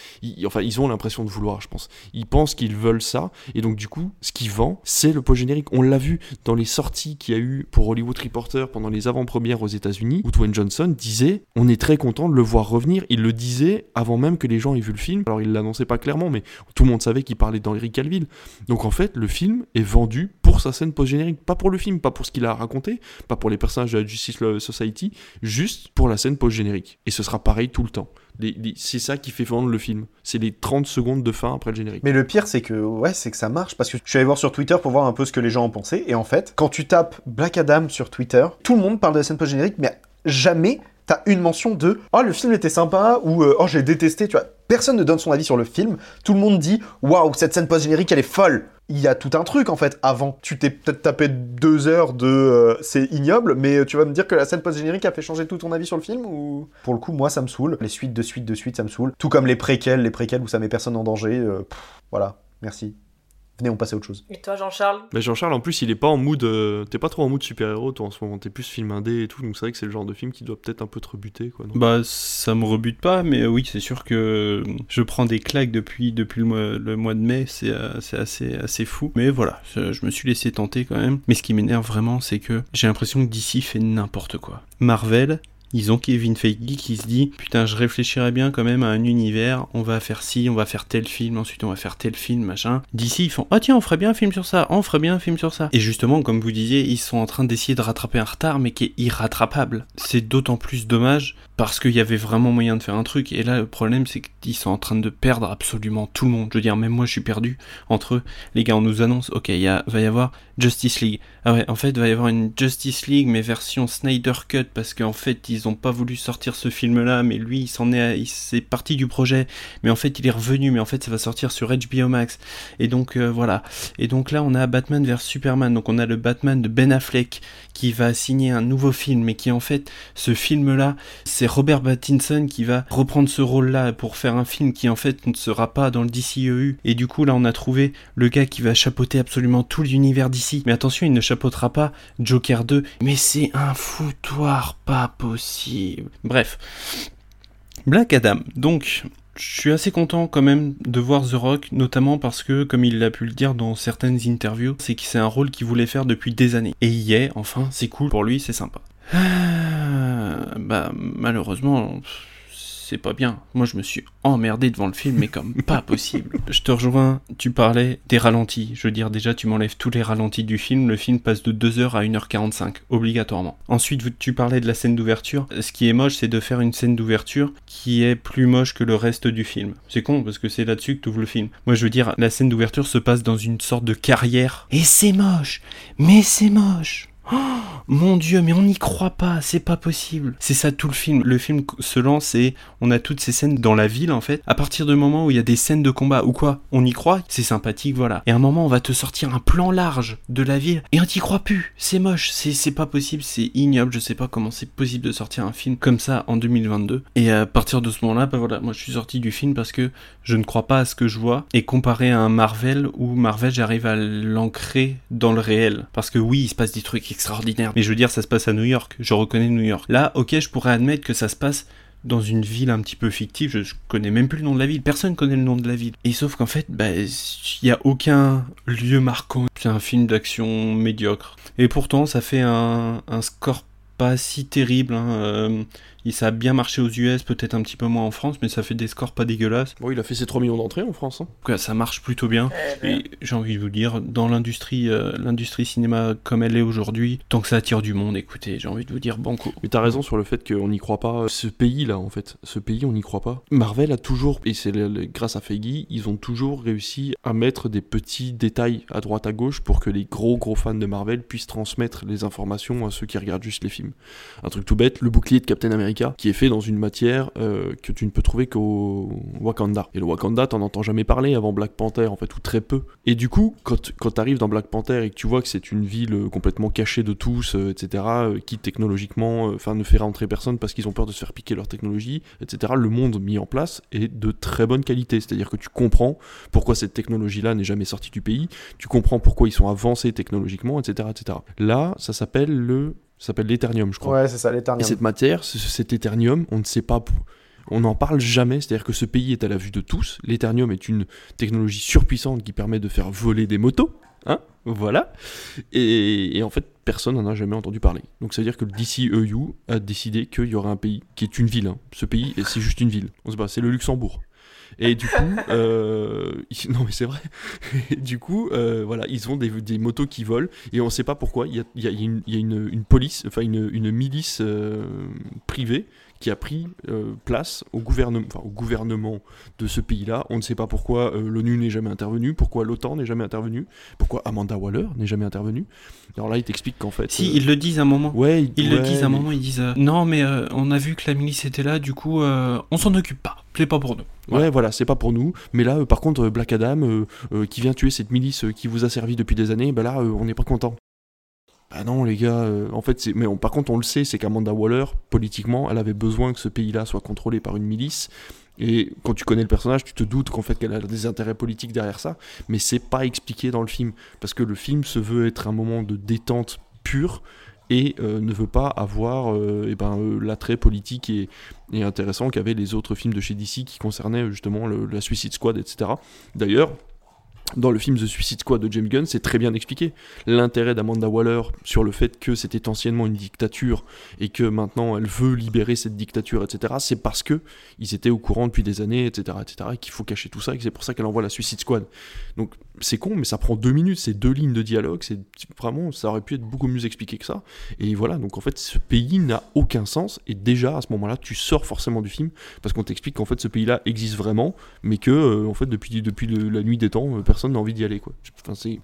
Enfin, ils ont l'impression de vouloir, je pense. Ils pensent qu'ils veulent ça. Et donc, du coup, ce qui vend, c'est le post-générique. On l'a vu dans les sorties qu'il y a eu pour Hollywood Reporter pendant les avant-premières aux États-Unis, où Dwayne Johnson disait est très content de le voir revenir. Il le disait avant même que les gens aient vu le film. Alors, il l'annonçait pas clairement, mais tout le monde savait qu'il parlait d'Henry Calville. Donc, en fait, le film est vendu pour sa scène post-générique. Pas pour le film, pas pour ce qu'il a raconté, pas pour les personnages de Justice Society, juste pour la scène post-générique. Et ce sera pareil tout le temps. C'est ça qui fait vendre le film. C'est les 30 secondes de fin après le générique. Mais le pire, c'est que ouais, c'est que ça marche parce que je suis allé voir sur Twitter pour voir un peu ce que les gens en pensaient et en fait, quand tu tapes Black Adam sur Twitter, tout le monde parle de la scène post générique, mais jamais t'as une mention de oh le film était sympa ou euh, oh j'ai détesté. Tu vois, personne ne donne son avis sur le film. Tout le monde dit waouh cette scène post générique elle est folle. Il y a tout un truc en fait avant. Tu t'es peut-être tapé deux heures de euh, c'est ignoble, mais tu vas me dire que la scène post générique a fait changer tout ton avis sur le film ou? Pour le coup, moi ça me saoule. Les suites de suites de suites ça me saoule. Tout comme les préquels, les préquels où ça met personne en danger. euh, voilà, merci. Venez, on passe à autre chose. Et toi, Jean-Charles? Mais Jean-Charles, en plus, il est pas en mood. euh, T'es pas trop en mood super-héros, toi, en ce moment. T'es plus film indé et tout. Donc c'est vrai que c'est le genre de film qui doit peut-être un peu te rebuter, quoi. non? Bah, ça me rebute pas, mais euh, oui, c'est sûr que je prends des claques depuis, depuis le, mois, le mois de mai, c'est euh, c'est assez, assez fou. Mais voilà, je, je me suis laissé tenter quand même. Mais ce qui m'énerve vraiment, c'est que j'ai l'impression que DC fait n'importe quoi. Marvel, ils ont Kevin Feige qui se dit putain je réfléchirais bien quand même à un univers on va faire ci on va faire tel film ensuite on va faire tel film machin. D'ici ils font ah tiens on ferait bien un film sur ça on ferait bien un film sur ça. Et justement comme vous disiez ils sont en train d'essayer de rattraper un retard mais qui est irrattrapable. C'est d'autant plus dommage parce qu'il y avait vraiment moyen de faire un truc. Et là le problème c'est qu'ils sont en train de perdre absolument tout le monde. Je veux dire même moi je suis perdu entre eux. Les gars on nous annonce ok il va y avoir Justice League. Ah ouais en fait il va y avoir une Justice League mais version Snyder Cut parce qu'en fait ils pas voulu sortir ce film là mais lui il s'en est il c'est parti du projet. Mais en fait il est revenu mais en fait ça va sortir sur HBO Max. Et donc euh, voilà. Et donc là on a Batman vs Superman. Donc on a le Batman de Ben Affleck qui va signer un nouveau film mais qui en fait ce film là c'est Robert Pattinson qui va reprendre ce rôle là pour faire un film qui en fait ne sera pas dans le DCEU et du coup là on a trouvé le gars qui va chapeauter absolument tout l'univers d'ici mais attention il ne chapeautera pas Joker 2 mais c'est un foutoir pas possible bref Black Adam donc je suis assez content quand même de voir The Rock, notamment parce que, comme il a pu le dire dans certaines interviews, c'est que c'est un rôle qu'il voulait faire depuis des années. Et il y est, enfin, c'est cool pour lui, c'est sympa. Ah, bah, malheureusement, c'est pas bien. Moi, je me suis emmerdé devant le film, mais comme [LAUGHS] pas possible. Je te rejoins, tu parlais des ralentis. Je veux dire, déjà, tu m'enlèves tous les ralentis du film. Le film passe de 2h à 1h45, obligatoirement. Ensuite, tu parlais de la scène d'ouverture. Ce qui est moche, c'est de faire une scène d'ouverture qui est plus moche que le reste du film. C'est con, parce que c'est là-dessus que tu ouvres le film. Moi, je veux dire, la scène d'ouverture se passe dans une sorte de carrière. Et c'est moche Mais c'est moche Oh, mon dieu, mais on n'y croit pas, c'est pas possible. C'est ça tout le film. Le film se lance et on a toutes ces scènes dans la ville en fait. À partir du moment où il y a des scènes de combat ou quoi, on y croit, c'est sympathique, voilà. Et à un moment, on va te sortir un plan large de la ville et on t'y croit plus. C'est moche, c'est pas possible, c'est ignoble. Je sais pas comment c'est possible de sortir un film comme ça en 2022. Et à partir de ce moment-là, bah voilà, moi je suis sorti du film parce que je ne crois pas à ce que je vois et comparé à un Marvel où Marvel j'arrive à l'ancrer dans le réel. Parce que oui, il se passe des trucs extraordinaires. Mais je veux dire, ça se passe à New York. Je reconnais New York. Là, ok, je pourrais admettre que ça se passe dans une ville un petit peu fictive, je, connais même plus le nom de la ville, personne connaît le nom de la ville. Et sauf qu'en fait, bah, il n'y a aucun lieu marquant. C'est un film d'action médiocre. Et pourtant, ça fait un, un score pas si terrible. Hein. Euh, et ça a bien marché aux US, peut-être un petit peu moins en France, mais ça fait des scores pas dégueulasses. Bon, il a fait ses 3 millions d'entrées en France. Hein. Quoi, ça marche plutôt bien. Et j'ai envie de vous dire, dans l'industrie, euh, l'industrie cinéma comme elle est aujourd'hui, tant que ça attire du monde, écoutez, j'ai envie de vous dire banco. Mais t'as raison sur le fait qu'on n'y croit pas. Ce pays-là, en fait, ce pays, on n'y croit pas. Marvel a toujours, et c'est grâce à Feige, ils ont toujours réussi à mettre des petits détails à droite à gauche pour que les gros gros fans de Marvel puissent transmettre les informations à ceux qui regardent juste les films. film. Un truc tout bête, le bouclier de Captain America, qui est fait dans une matière euh, que tu ne peux trouver qu'au Wakanda. Et le Wakanda, t'en entends jamais parler avant Black Panther, en fait, ou très peu. Et du coup, quand, quand t'arrives dans Black Panther et que tu vois que c'est une ville euh, complètement cachée de tous, euh, etc., qui technologiquement, enfin, ne fait rentrer personne parce qu'ils ont peur de se faire piquer leur technologie, etc., le monde mis en place est de très bonne qualité. C'est-à-dire que tu comprends pourquoi cette technologie-là n'est jamais sortie du pays, tu comprends pourquoi ils sont avancés technologiquement, etc., etc. Là, ça s'appelle le ça s'appelle l'éternium, je crois. Ouais, c'est ça, Et l'éternium. cette matière, ce- cet éternium, on ne sait pas, on n'en parle jamais, c'est-à-dire que ce pays est à la vue de tous. L'éternium est une technologie surpuissante qui permet de faire voler des motos, hein, voilà. Et, et en fait, personne n'en a jamais entendu parler. Donc ça veut dire que le DCEU a décidé qu'il y aurait un pays qui est une ville. hein. Ce pays, et c'est juste une ville. On sait pas, c'est le Luxembourg. Et du coup, [LAUGHS] euh, ils- [LAUGHS] non mais c'est vrai. Et du coup, euh, voilà, ils ont des, des motos qui volent et on sait pas pourquoi. Il y a, il y une, il y a une- une police, enfin une, une milice euh, privée qui a pris euh, place au gouvernement, enfin, au gouvernement de ce pays-là. On ne sait pas pourquoi euh, l'ONU n'est jamais intervenue, pourquoi l'OTAN n'est jamais intervenue, pourquoi Amanda Waller n'est jamais intervenue. Alors là, il t'explique qu'en fait. Si, euh, ils le disent à un moment. Ouais, Ils le ouais, disent à un mais- moment, ils disent Non, mais on a vu que la milice était là, du coup, on s'en occupe pas. C'est pas pour nous. Ouais, voilà, c'est pas pour nous. Mais là, par contre, Black Adam, qui vient tuer cette milice qui vous a servi depuis des années, bah là, on n'est pas content. Bah non, les gars, euh, en fait, mais par contre, on le sait, c'est qu'Amanda Waller, politiquement, elle avait besoin que ce pays-là soit contrôlé par une milice. Et quand tu connais le personnage, tu te doutes qu'en fait qu'elle a des intérêts politiques derrière ça, mais c'est pas expliqué dans le film parce que le film se veut être un moment de détente pure et euh, ne veut pas avoir euh, eh ben, euh, l'attrait politique et, intéressant qu'avaient les autres films de chez DC qui concernaient justement la Suicide Squad, etc. D'ailleurs, dans le film The Suicide Squad de James Gunn, c'est très bien expliqué. L'intérêt d'Amanda Waller sur le fait que c'était anciennement une dictature et que maintenant elle veut libérer cette dictature, etc., c'est parce que ils étaient au courant depuis des années, etc., etc., et qu'il faut cacher tout ça et que c'est pour ça qu'elle envoie la Suicide Squad. Donc c'est con, mais ça prend deux minutes, c'est deux lignes de dialogue, c'est vraiment, ça aurait pu être beaucoup mieux expliqué que ça. Et voilà, donc en fait, ce pays n'a aucun sens, et déjà à ce moment-là, tu sors forcément du film parce qu'on t'explique qu'en fait ce pays-là existe vraiment, mais que euh, en fait depuis depuis la nuit des temps, euh, personne n'a envie d'y aller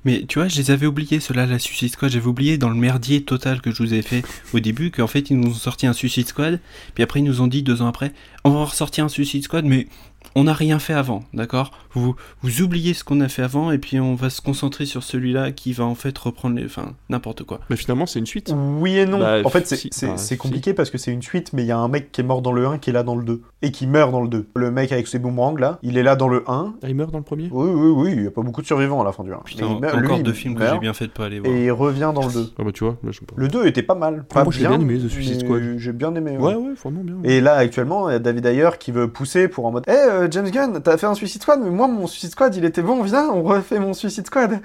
Mais tu vois, je les avais oubliés, ceux-là, la Suicide Squad. J'avais oublié dans le merdier total que je vous ai fait au début qu'en fait, ils nous ont sorti un Suicide Squad. Puis après, ils nous ont dit deux ans après, on va ressortir un Suicide Squad, mais on n'a rien fait avant, d'accord? Vous, vous oubliez ce qu'on a fait avant et puis on va se concentrer sur celui-là qui va en fait reprendre les. Enfin, n'importe quoi. Mais finalement, c'est une suite. Oui et non. Bah, en fait, c'est si, c'est- bah, c'est si. compliqué parce que c'est une suite, mais il y a un mec qui est mort dans le 1 qui est là dans le 2. Et qui meurt dans le 2. Le mec avec ses boomerangs là, il est là dans le 1. Ah, il meurt dans le premier? Oui, oui, oui, il n'y a pas beaucoup de survivants à la fin du 1. Putain, Mais il meurt- encore lui, deux il films que j'ai bien fait de pas aller voir. Et il revient dans le 2. Ah bah tu vois, là, je sais pas. Le 2 était pas mal. Pas moi, l'ai bien aimé, The Suicide Squad. J'ai bien aimé. Ouais, ouais, vraiment bien. Et là, actuellement, il y a David Ayer qui veut pousser pour en mode Eh, euh, James Gunn, t'as fait un Suicide Squad, mais moi, mon Suicide Squad, il était bon, viens, on refait mon Suicide Squad.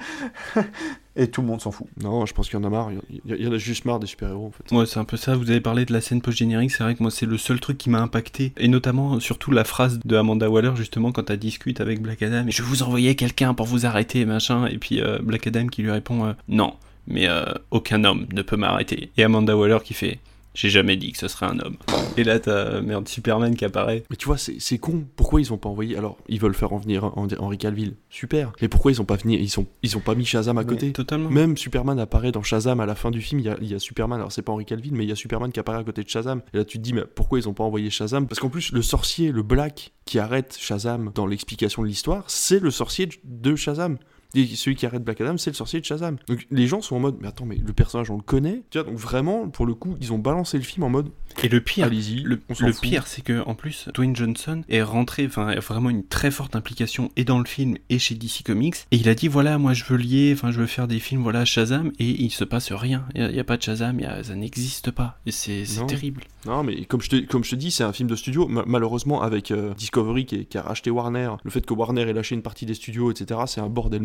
[LAUGHS] Et tout le monde s'en fout. Non, je pense qu'il y en a marre. Il y, en a juste marre des super-héros en fait. Ouais, c'est un peu ça. Vous avez parlé de la scène post-générique. C'est vrai que moi, c'est le seul truc qui m'a impacté. Et notamment, surtout la phrase de Amanda Waller, justement, quand elle discute avec Black Adam. Je vais vous envoyer quelqu'un pour vous arrêter, machin. Et puis euh, Black Adam qui lui répond euh, Non, mais euh, aucun homme ne peut m'arrêter. Et Amanda Waller qui fait J'ai jamais dit que ce serait un homme. Et là, t'as merde Superman qui apparaît. Mais tu vois, c'est con. Pourquoi ils ont pas envoyé Alors, ils veulent faire en venir Hen- Henry Cavill. Super. Mais pourquoi ils ont pas venu Ils sont, ils ont pas mis Shazam à Mais côté? totalement. Même Superman apparaît dans Shazam à la fin du film. Il y a, il y a Superman. Alors c'est pas Henry Cavill, mais il y a Superman qui apparaît à côté de Shazam. Et là, tu te dis, mais pourquoi ils ont pas envoyé Shazam? Parce qu'en plus, le sorcier, le Black, qui arrête Shazam dans l'explication de l'histoire, c'est le sorcier de Shazam. Et celui qui arrête Black Adam, c'est le sorcier de Shazam. Donc les gens sont en mode, mais attends, mais le personnage, on le connaît. Tu vois, donc vraiment, pour le coup, ils ont balancé le film en mode, Et le pire, Le, le pire, c'est que en plus, Dwayne Johnson est rentré, enfin, a vraiment une très forte implication et dans le film et chez DC Comics. Et il a dit voilà, moi je veux lier, enfin, je veux faire des films, voilà, Shazam, et il se passe rien. Il n'y a, pas de Shazam, il y a- ça n'existe pas. Et c'est terrible. Non, mais comme je te, comme je te dis, c'est un film de studio. Ma- malheureusement, avec euh, Discovery qui, est- qui a racheté Warner, le fait que Warner ait lâché une partie des studios, etc., c'est un bordel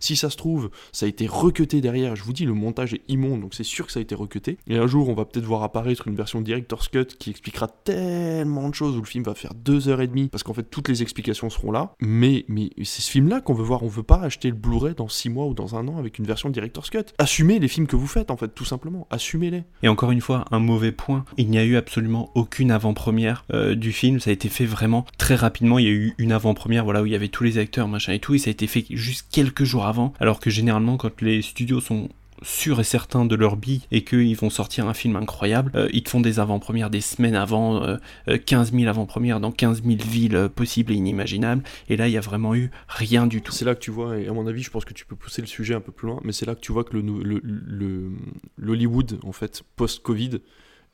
Si ça se trouve, ça a été recuté derrière. Je vous dis, le montage est immonde, donc c'est sûr que ça a été recuté. Et un jour, on va peut-être voir apparaître une version Director's Cut qui expliquera tellement de choses où le film va faire deux heures et demie, parce qu'en fait, toutes les explications seront là. Mais, mais c'est ce film-là qu'on veut voir. On veut pas acheter le Blu-ray dans six mois ou dans un an avec une version Director's Cut. Assumez les films que vous faites, en fait, tout simplement. Assumez-les. Et encore une fois, un mauvais point, il n'y a eu absolument aucune avant-première euh, du film, ça a été fait vraiment très rapidement, il y a eu une avant-première voilà, où il y avait tous les acteurs, machin et tout, et ça a été fait juste quelques jours avant, alors que généralement quand les studios sont sûrs et certains de leur bille et qu'ils vont sortir un film incroyable, euh, ils te font des avant-premières des semaines avant, euh, 15 000 avant-premières dans 15 000 villes euh, possibles et inimaginables. Et là, il y a vraiment eu rien du tout. C'est là que tu vois, et à mon avis, je pense que tu peux pousser le sujet un peu plus loin, mais c'est là que tu vois que le, le, l'Hollywood, en fait, post-Covid,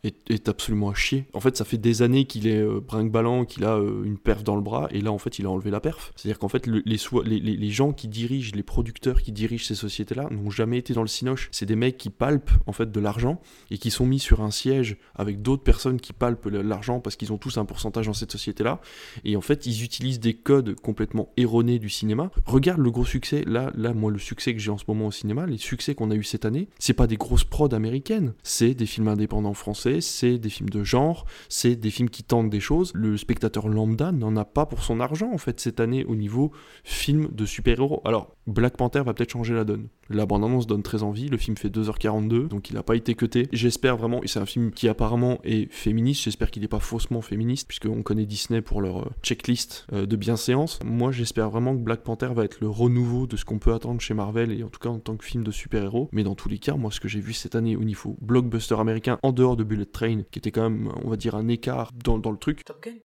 est, absolument à chier. En fait, ça fait des années qu'il est euh, brinque-ballant, qu'il a euh, une perf dans le bras, et là, en fait, il a enlevé la perf. C'est-à-dire qu'en fait, les, gens qui dirigent, les producteurs qui dirigent ces sociétés-là, n'ont jamais été dans le cinoche. C'est des mecs qui palpent, en fait, de l'argent, et qui sont mis sur un siège avec d'autres personnes qui palpent l'argent parce qu'ils ont tous un pourcentage dans cette société-là. Et en fait, ils utilisent des codes complètement erronés du cinéma. Regarde le gros succès, là, là, moi, le succès que j'ai en ce moment au cinéma, les succès qu'on a eu cette année, c'est pas des grosses prods américaines, c'est des films indépendants français c'est des films de genre, c'est des films qui tentent des choses. Le spectateur lambda n'en a pas pour son argent, en fait, cette année au niveau film de super-héros. Alors, Black Panther va peut-être changer la donne. La bande-annonce donne très envie, le film fait 2h42, donc il n'a pas été cuté. J'espère vraiment, et c'est un film qui apparemment est féministe, j'espère qu'il n'est pas faussement féministe, puisqu'on connaît Disney pour leur euh, checklist euh, de bienséance. Moi j'espère vraiment que Black Panther va être le renouveau de ce qu'on peut attendre chez Marvel, et en tout cas en tant que film de super-héros. Mais dans tous les cas, moi ce que j'ai vu cette année au niveau blockbuster américain, en dehors de Bullet Train, qui était quand même, on va dire, un écart dans, dans le truc.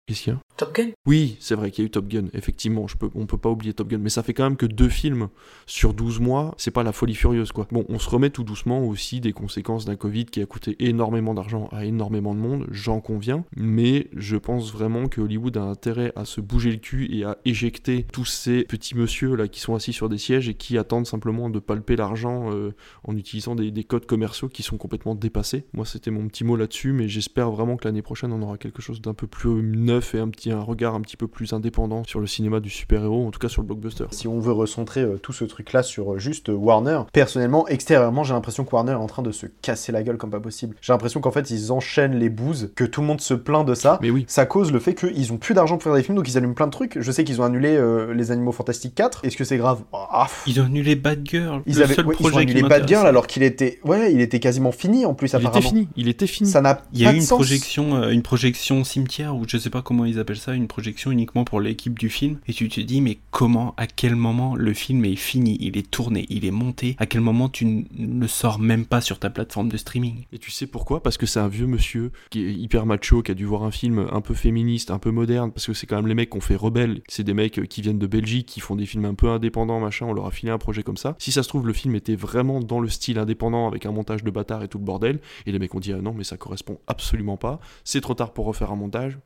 Qu'est-ce qu'il y a? Top Gun? Oui, c'est vrai qu'il y a eu Top Gun, effectivement, je peux, peut pas oublier Top Gun, mais ça fait quand même que deux films sur 12 mois, c'est pas la folie furieuse quoi. Bon, on se remet tout doucement aussi des conséquences d'un Covid qui a coûté énormément d'argent à énormément de monde, j'en conviens, mais je pense vraiment que Hollywood a intérêt à se bouger le cul et à éjecter tous ces petits monsieur là qui sont assis sur des sièges et qui attendent simplement de palper l'argent euh, en utilisant des, codes commerciaux qui sont complètement dépassés. Moi, c'était mon petit mot là-dessus, mais j'espère vraiment que l'année prochaine on aura quelque chose d'un peu plus neuf et un petit un regard un petit peu plus indépendant sur le cinéma du super-héros, en tout cas sur le blockbuster. Si on veut recentrer euh, tout ce truc-là sur euh, juste Warner, personnellement, extérieurement, j'ai l'impression que Warner est en train de se casser la gueule comme pas possible. J'ai l'impression qu'en fait, ils enchaînent les bouses, que tout le monde se plaint de ça. Mais oui. Ça cause le fait qu'ils ont plus d'argent pour faire des films, donc ils allument plein de trucs. Je sais qu'ils ont annulé euh, Les Animaux Fantastiques 4. Est-ce que c'est grave? Ah, Ils ont annulé Bad Girl. Ils, avaient, ils ont annulé Bad Girl alors qu'il était, ouais, il était quasiment fini en plus. Il était fini. Il était fini. Ça n'a Il y a eu une projection, euh, une projection cimetière ou je sais pas comment ils appellent ça, une projection uniquement pour l'équipe du film. Et tu te dis mais comment, à quel moment le film est fini, il est tourné, il est monté, à quel moment tu ne sors même pas sur ta plateforme de streaming? Et tu sais pourquoi? Parce que c'est un vieux monsieur qui est hyper macho, qui a dû voir un film un peu féministe, un peu moderne, parce que c'est quand même les mecs qui ont fait Rebelle, c'est des mecs qui viennent de Belgique, qui font des films un peu indépendants, machin, on leur a filé un projet comme ça. Si ça se trouve, le film était vraiment dans le style indépendant, avec un montage de bâtard et tout le bordel, et les mecs ont dit ah non, mais ça correspond absolument pas, c'est trop tard pour refaire un montage,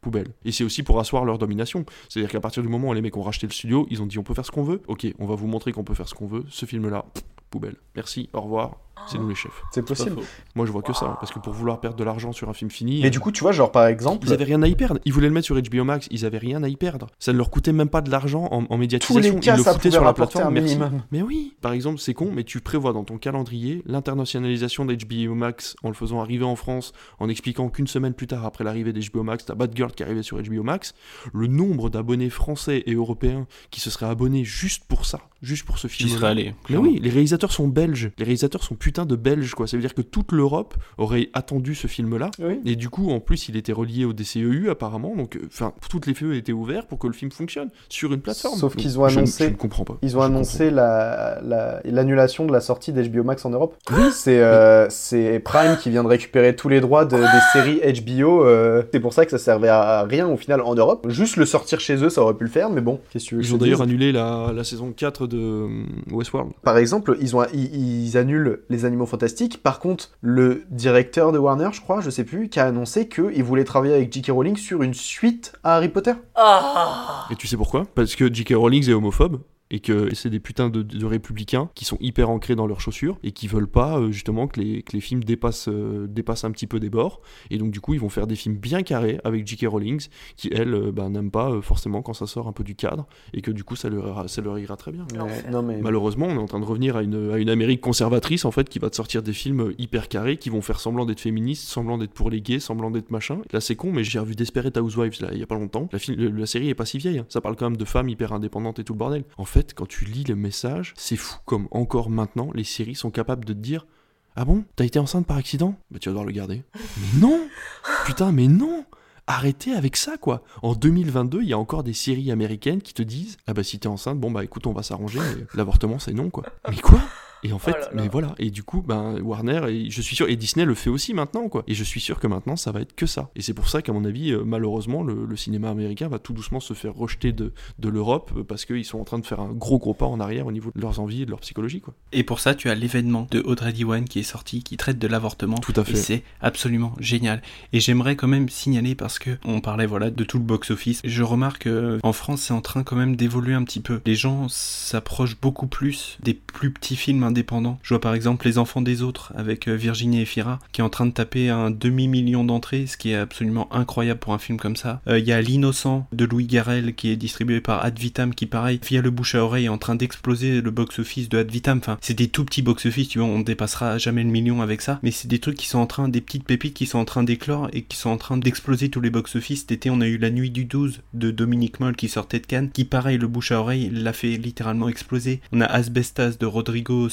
poubelle. Et c'est aussi pour asseoir leur domination. C'est-à-dire qu'à partir du moment où les mecs ont racheté le studio, ils ont dit on peut faire ce qu'on veut. Ok, on va vous montrer qu'on peut faire ce qu'on veut. Ce film-là, poubelle. Merci, au revoir. C'est nous les chefs. C'est possible. Moi, je vois que ça, parce que pour vouloir perdre de l'argent sur un film fini. Mais du coup, tu vois, genre par exemple. Ils avaient rien à y perdre. Ils voulaient le mettre sur HBO Max, ils avaient rien à y perdre. Ça ne leur coûtait même pas de l'argent en, médiatisation. Tous les cas, ils le foutaient sur la plateforme. minimum. Mais oui, par exemple, c'est con, mais tu prévois dans ton calendrier l'internationalisation d'HBO Max en le faisant arriver en France, en expliquant qu'une semaine plus tard, après l'arrivée d'HBO Max, t'as Bad Girl qui arrivait sur HBO Max. Le nombre d'abonnés français et européens qui se seraient abonnés juste pour ça, juste pour ce film. Mais oui, les réalisateurs sont belges. Les réalisateurs sont putain de belges, quoi. Ça veut dire que toute l'Europe aurait attendu ce film-là. Et du coup, en plus, il était relié au DCEU apparemment. Donc, euh, enfin, toutes les feux étaient ouverts pour que le film fonctionne sur une plateforme. Sauf qu'ils ont annoncé. Je, ne comprends pas. Ils ont annoncé l'annulation de la sortie d'HBO Max en Europe. Oui. C'est euh, c'est Prime qui vient de récupérer tous les droits de, des séries HBO. Euh. c'est pour ça que ça servait à rien au final en Europe. Juste le sortir chez eux, ça aurait pu le faire, mais bon. Qu'est-ce que tu veux Ils ont d'ailleurs annulé la, la, saison 4 de Westworld. Par exemple, ils, ont, ils, ils annulent les animaux fantastiques. Par contre, le directeur de Warner, je crois, je sais plus, qui a annoncé qu'il voulait travailler avec J.K. Rowling sur une suite à Harry Potter. Ah. Et tu sais pourquoi? Parce que J.K. Rowling est homophobe et que c'est des putains de, républicains qui sont hyper ancrés dans leurs chaussures et qui veulent pas euh, justement que les, que les films dépassent, euh, dépassent un petit peu des bords et donc du coup ils vont faire des films bien carrés avec J.K. Rowling qui elle euh, bah, n'aime pas forcément quand ça sort un peu du cadre et que du coup ça leur, ça leur ira très bien. non, mais... Malheureusement on est en train de revenir à une, à une Amérique conservatrice en fait qui va te sortir des films hyper carrés qui vont faire semblant d'être féministes, semblant d'être pour les gays, semblant d'être machin. Là c'est con mais j'ai revu Desperate Housewives là il y a pas longtemps. La, la série est pas si vieille, hein. ça parle quand même de femmes hyper indépendantes et tout le bordel. En fait quand tu lis les message, c'est fou comme encore maintenant les séries sont capables de te dire Ah bon, t'as été enceinte par accident Bah tu vas devoir le garder. [LAUGHS] mais non Putain, mais non Arrêtez avec ça quoi. En 2022, il y a encore des séries américaines qui te disent Ah bah si t'es enceinte, bon bah écoute, on va s'arranger, l'avortement c'est non quoi. Mais quoi? Et en fait, Oh là là. mais voilà. Et du coup, ben Warner, et je suis sûr, et Disney le fait aussi maintenant, quoi. Et je suis sûr que maintenant, ça va être que ça. Et c'est pour ça qu'à mon avis, euh, malheureusement, le, le cinéma américain va tout doucement se faire rejeter de, de l'Europe euh, parce qu'ils sont en train de faire un gros gros pas en arrière au niveau de leurs envies et de leur psychologie, quoi. Et pour ça, tu as l'événement de Audrey Diwan qui est sorti, qui traite de l'avortement. Tout à fait. Et c'est absolument génial. Et j'aimerais quand même signaler parce que on parlait voilà de tout le box-office. Je remarque que en France, c'est en train quand même d'évoluer un petit peu. Les gens s'approchent beaucoup plus des plus petits films Je vois par exemple Les Enfants des Autres avec euh, Virginie Efira qui est en train de taper un demi-million d'entrées, ce qui est absolument incroyable pour un film comme ça. Euh, Il y a L'Innocent de Louis Garrel qui est distribué par Ad Vitam qui pareil, via le bouche à oreille, est en train d'exploser le box-office de Ad Vitam. Enfin, c'est des tout petits box-office, tu vois, on dépassera jamais le million avec ça, mais c'est des trucs qui sont en train, des petites pépites qui sont en train d'éclore et qui sont en train d'exploser tous les box-office. Cet été, on a eu La Nuit du 12 de Dominique Moll qui sortait de Cannes, qui pareil, le bouche à oreille l'a fait littéralement exploser. On a Asbestas de Rodrigo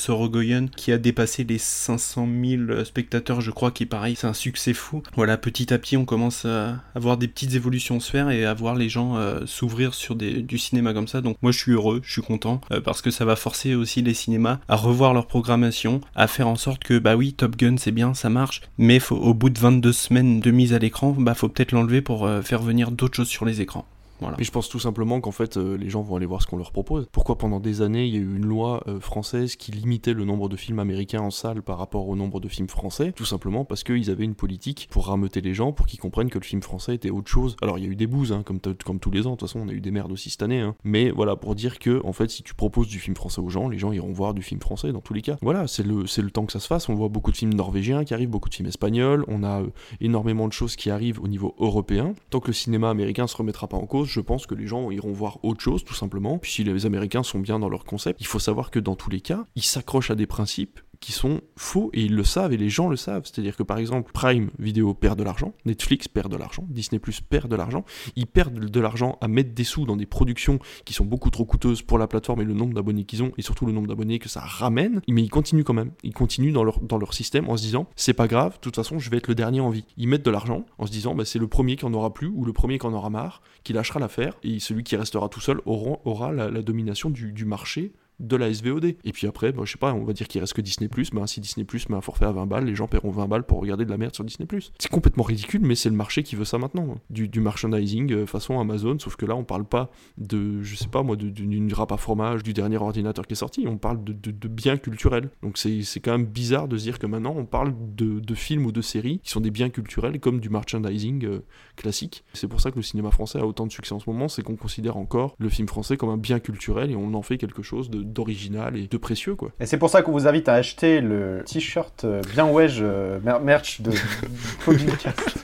Qui a dépassé les 500 000 spectateurs, je crois, qui pareil, c'est un succès fou. Voilà, petit à petit, on commence à avoir des petites évolutions se faire et à voir les gens euh, s'ouvrir sur des, du cinéma comme ça. Donc moi, je suis heureux, je suis content euh, parce que ça va forcer aussi les cinémas à revoir leur programmation, à faire en sorte que bah oui, Top Gun c'est bien, ça marche, mais au bout de 22 semaines de mise à l'écran, bah faut peut-être l'enlever pour euh, faire venir d'autres choses sur les écrans. Voilà. Mais je pense tout simplement qu'en fait, euh, les gens vont aller voir ce qu'on leur propose. Pourquoi pendant des années, il y a eu une loi euh, française qui limitait le nombre de films américains en salle par rapport au nombre de films français? Tout simplement parce qu'ils avaient une politique pour rameuter les gens, pour qu'ils comprennent que le film français était autre chose. Alors, il y a eu des bouses, hein, comme, comme tous les ans. De toute façon, on a eu des merdes aussi cette année. hein. Mais voilà, pour dire que, en fait, si tu proposes du film français aux gens, les gens iront voir du film français dans tous les cas. Voilà, c'est le, le temps que ça se fasse. On voit beaucoup de films norvégiens qui arrivent, beaucoup de films espagnols. On a euh, énormément de choses qui arrivent au niveau européen. Tant que le cinéma américain se remettra pas en cause, je pense que les gens iront voir autre chose, tout simplement. Puis si les Américains sont bien dans leur concept, il faut savoir que dans tous les cas, ils s'accrochent à des principes qui sont faux et ils le savent et les gens le savent. C'est-à-dire que par exemple, Prime Video perd de l'argent, Netflix perd de l'argent, Disney Plus perd de l'argent. Ils perdent de l'argent à mettre des sous dans des productions qui sont beaucoup trop coûteuses pour la plateforme et le nombre d'abonnés qu'ils ont et surtout le nombre d'abonnés que ça ramène. Mais ils continuent quand même. Ils continuent dans leur, dans leur système en se disant c'est pas grave, de toute façon je vais être le dernier en vie. Ils mettent de l'argent en se disant bah, c'est le premier qui en aura plus ou le premier qui en aura marre, qui lâchera l'affaire et celui qui restera tout seul aura, aura la, la domination du, du marché de la SVOD. Et puis après, bah, je sais pas, on va dire qu'il reste que Disney+, bah, si Disney+, met un forfait à 20 balles, les gens paieront 20 balles pour regarder de la merde sur Disney+. C'est complètement ridicule, mais c'est le marché qui veut ça maintenant. hein. Du, merchandising euh, façon Amazon, sauf que là, on parle pas de, je sais pas moi, d'une râpe à fromage, du dernier ordinateur qui est sorti, on parle de, biens culturels. Donc c'est c'est quand même bizarre de se dire que maintenant, on parle de, de films ou de séries qui sont des biens culturels comme du merchandising euh, classique. C'est pour ça que le cinéma français a autant de succès en ce moment, c'est qu'on considère encore le film français comme un bien culturel et on en fait quelque chose de- d'original et de précieux, quoi. Et c'est pour ça qu'on vous invite à acheter le t-shirt euh, bien wedge euh, mer- merch de [LAUGHS] Podcast.